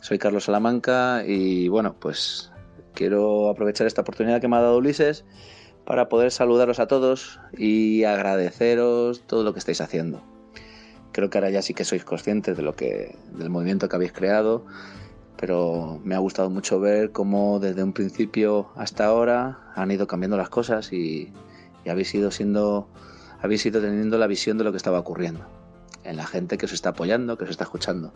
Soy Carlos Salamanca y bueno, pues quiero aprovechar esta oportunidad que me ha dado Ulises para poder saludaros a todos y agradeceros todo lo que estáis haciendo. Creo que ahora ya sí que sois conscientes de lo que del movimiento que habéis creado, pero me ha gustado mucho ver cómo desde un principio hasta ahora han ido cambiando las cosas y, y habéis ido siendo habéis ido teniendo la visión de lo que estaba ocurriendo en la gente que os está apoyando, que os está escuchando.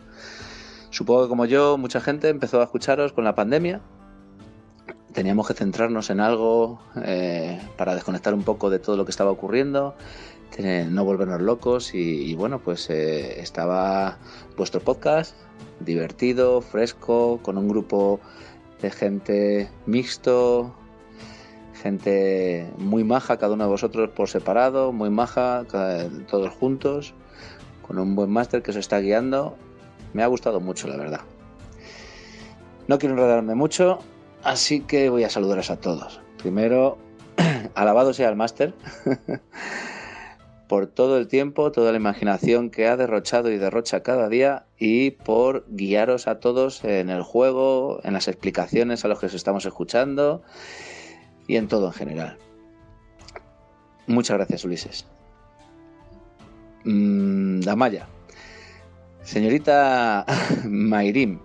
Supongo que como yo, mucha gente empezó a escucharos con la pandemia. Teníamos que centrarnos en algo eh, para desconectar un poco de todo lo que estaba ocurriendo, no volvernos locos y, y bueno, pues eh, estaba vuestro podcast divertido, fresco, con un grupo de gente mixto, gente muy maja, cada uno de vosotros por separado, muy maja, todos juntos, con un buen máster que os está guiando. Me ha gustado mucho, la verdad. No quiero enredarme mucho, así que voy a saludaros a todos. Primero, alabado sea el máster por todo el tiempo, toda la imaginación que ha derrochado y derrocha cada día y por guiaros a todos en el juego, en las explicaciones a los que os estamos escuchando y en todo en general. Muchas gracias, Ulises. Mm, Damaya. Señorita Mayrim,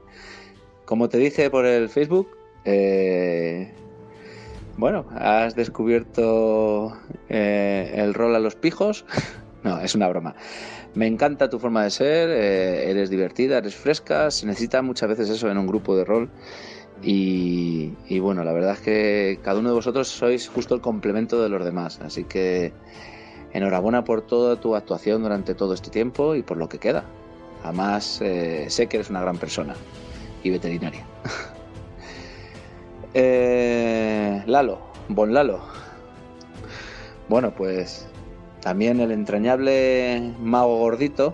como te dije por el Facebook, eh, bueno, has descubierto eh, el rol a los pijos. No, es una broma. Me encanta tu forma de ser, eh, eres divertida, eres fresca, se necesita muchas veces eso en un grupo de rol. Y, bueno, la verdad es que cada uno de vosotros sois justo el complemento de los demás. Así que enhorabuena por toda tu actuación durante todo este tiempo y por lo que queda. Además, eh, sé que eres una gran persona y veterinaria. Eh, Lalo, Bon Lalo. Bueno, pues también el entrañable mago gordito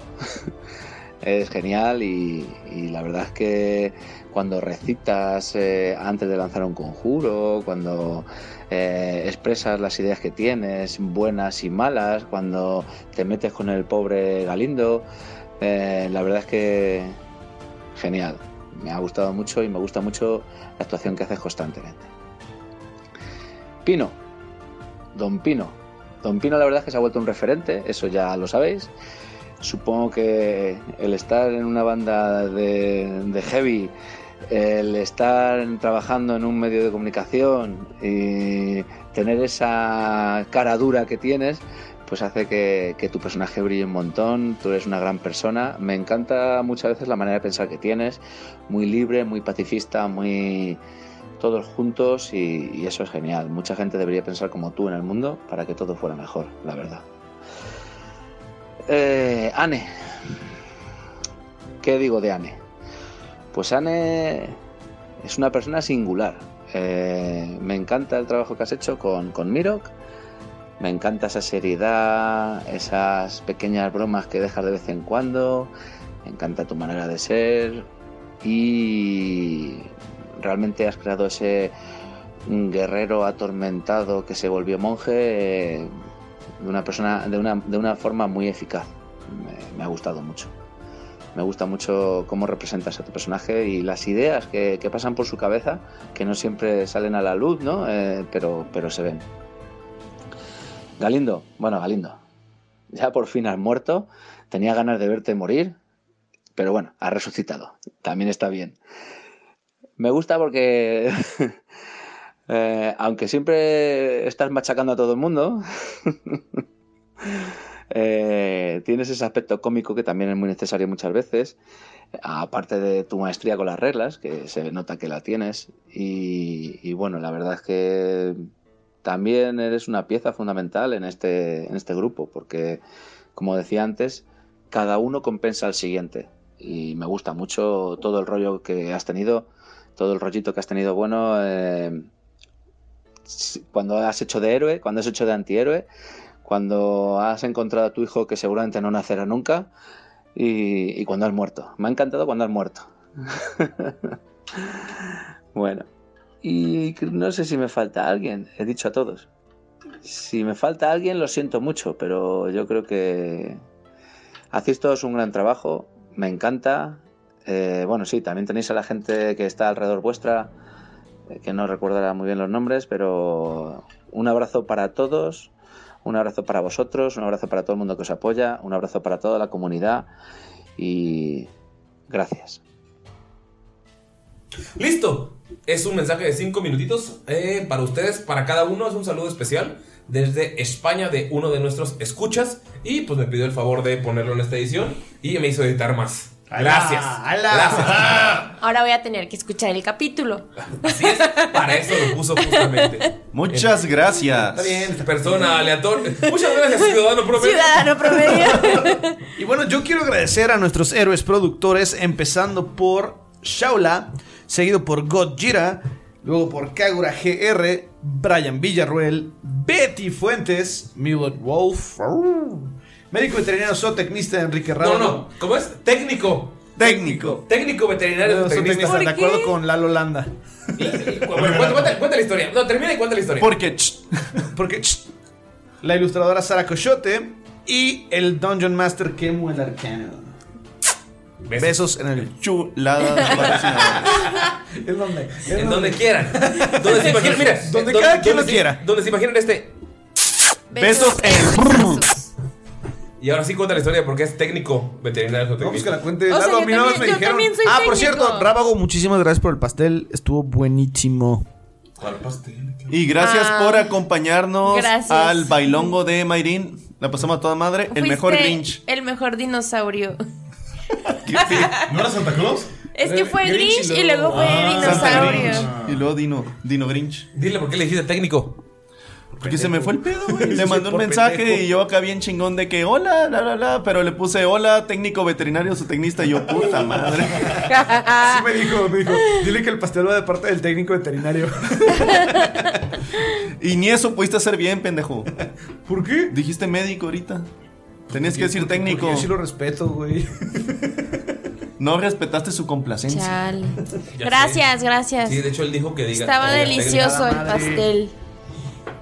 es genial y, y la verdad es que cuando recitas eh, antes de lanzar un conjuro, cuando eh, expresas las ideas que tienes, buenas y malas, cuando te metes con el pobre Galindo, eh, la verdad es que genial. Me ha gustado mucho y me gusta mucho la actuación que haces constantemente. Pino, Don Pino. Don Pino la verdad es que se ha vuelto un referente, eso ya lo sabéis. Supongo que el estar en una banda de, de heavy, el estar trabajando en un medio de comunicación y tener esa cara dura que tienes, pues hace que, tu personaje brille un montón, tú eres una gran persona. Me encanta muchas veces la manera de pensar que tienes, muy libre, muy pacifista, muy todos juntos y, y eso es genial. Mucha gente debería pensar como tú en el mundo para que todo fuera mejor, la verdad. Eh, Anne. ¿Qué digo de Anne? Pues Anne es una persona singular. Eh, me encanta el trabajo que has hecho con, con Mirok. Me encanta esa seriedad, esas pequeñas bromas que dejas de vez en cuando. Me encanta tu manera de ser. Y realmente has creado ese guerrero atormentado que se volvió monje eh, de una persona de una, de una forma muy eficaz. Me, me ha gustado mucho. Me gusta mucho cómo representas a tu personaje y las ideas que, que pasan por su cabeza, que no siempre salen a la luz, ¿no? Eh, pero, pero se ven. Galindo, bueno, Galindo, ya por fin has muerto. Tenía ganas de verte morir, pero bueno, has resucitado. También está bien. Me gusta porque, eh, aunque siempre estás machacando a todo el mundo, eh, tienes ese aspecto cómico que también es muy necesario muchas veces, aparte de tu maestría con las reglas, que se nota que la tienes. Y, bueno, la verdad es que también eres una pieza fundamental en este, en este grupo, porque, como decía antes, cada uno compensa al siguiente. Y me gusta mucho todo el rollo que has tenido, todo el rollito que has tenido bueno. eh, cuando has hecho de héroe, cuando has hecho de antihéroe, cuando has encontrado a tu hijo que seguramente no nacerá nunca y, cuando has muerto. Me ha encantado cuando has muerto. bueno, y no sé si me falta alguien, he dicho a todos. Si me falta alguien, lo siento mucho, pero yo creo que hacéis todos un gran trabajo, me encanta. Eh, bueno, sí, también tenéis a la gente que está alrededor vuestra, eh, que no recordará muy bien los nombres, pero un abrazo para todos, un abrazo para vosotros, un abrazo para todo el mundo que os apoya, un abrazo para toda la comunidad y gracias. Listo. Es un mensaje de cinco minutitos eh, para ustedes, para cada uno. Es un saludo especial desde España de uno de nuestros escuchas. Y pues me pidió el favor de ponerlo en esta edición y me hizo editar más. Gracias. Gracias. Ahora voy a tener que escuchar el capítulo. Para eso lo puso justamente. Muchas gracias. Está bien, esta persona aleatoria. Muchas gracias, ciudadano promedio. Ciudadano promedio. Y bueno, yo quiero agradecer a nuestros héroes productores, empezando por Shaula, seguido por Godjira, luego por Kagura GR, Brian Villarruel, Betty Fuentes, Millet Wolf, médico veterinario zootecnista Enrique No, Ramos. no. ¿Cómo es? Técnico. Técnico. Técnico veterinario No, zootecnista. de acuerdo con Lalo Landa. Bueno, cuenta, cuenta- cuenta la historia. No, termina y cuenta la historia. Porque. Porque la ilustradora Sara Coyote y el Dungeon Master Kemu el Arcano. Besos, en el chulada. ¿En dónde? En donde quieran. Donde se imaginen, mira. Donde don- cada quien lo quiera. Donde se imaginen este. Besos en. Y ahora sí cuenta la historia porque es técnico veterinario. Vamos que la cuente. O sea, Lalo, a yo mí nada más también- me yo dijeron. también soy ah, por técnico. cierto, Rábago, muchísimas gracias por el pastel. Estuvo buenísimo. ¿Cuál pastel? Y gracias Ah, por acompañarnos gracias. al bailongo de Mayrin. La pasamos a toda madre. El mejor Fuiste Grinch. El mejor dinosaurio. ¿No era Santa Claus? Es que fue Grinch Grinch y luego fue Santa dinosaurio. Grinch. Y luego Dino, Dino Grinch. Dile por qué le dijiste técnico. Porque se me fue el pedo, güey. Le Sí, mandé un mensaje pendejo. y yo acá bien chingón de que hola, la, la, la. Pero le puse hola, técnico veterinario, su tecnista. Y yo, puta madre. Sí me dijo, me dijo, dile que el pastel va de parte del técnico veterinario. Y ni eso pudiste hacer bien, pendejo. ¿Por qué? Dijiste médico ahorita. Tenías que decir Porque- técnico. porque Yo sí lo respeto, güey. No respetaste su complacencia. Chale. Gracias, gracias. Sí, de hecho él dijo que diga. Estaba delicioso el Madre. pastel.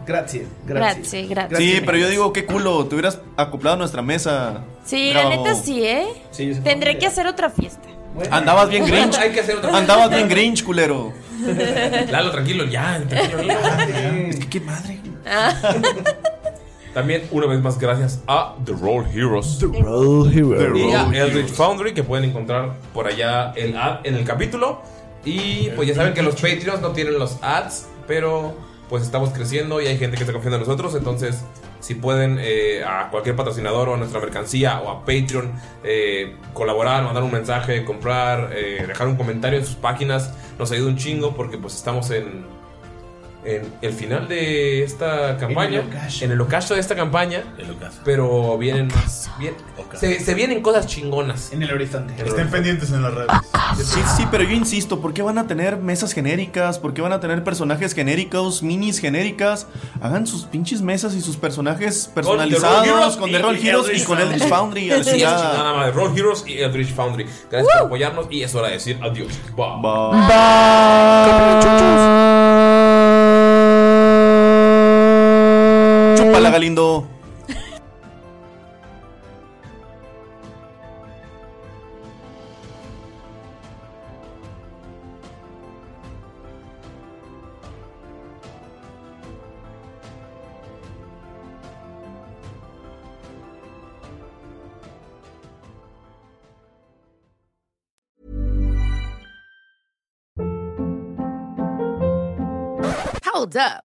Gracias, Gracias, gracias. Sí, pero yo digo, qué culo. Te hubieras acoplado a nuestra mesa. Sí, la neta sí, ¿eh? Sí, yo Tendré que hacer otra fiesta. Andabas bien Grinch. Hay que hacer otra. Andabas bien Grinch, culero. Lalo, tranquilo, ya. Tranquilo, ya. Es que qué madre. Ah. También, una vez más, gracias a The Roll Heroes. Roll Hero. Y a Eldritch Foundry, que pueden encontrar por allá el ad en el capítulo. Y pues ya saben que los Patreons no tienen los ads, pero pues estamos creciendo y hay gente que está confiando en nosotros. Entonces, si pueden eh, a cualquier patrocinador o a nuestra mercancía o a Patreon eh, colaborar, mandar un mensaje, comprar, eh, dejar un comentario en sus páginas, nos ayuda un chingo porque pues estamos en, en el final de esta campaña, ocaso. en el ocaso de esta campaña. Pero vienen más. bien- se, se vienen cosas chingonas. En el horizonte. Estén pendientes en las redes. Sí, sí, pero yo insisto, ¿por qué van a tener mesas genéricas? ¿Por qué van a tener personajes genéricos, minis genéricas? Hagan sus pinches mesas y sus personajes personalizados con The Roll Heroes y con Eldritch Foundry. a la Así es, chingada. chingada madre. Roll Heroes y Eldritch Foundry. Gracias por apoyarnos y es hora de decir adiós. Bye. Chupala, Galindo. Hold up.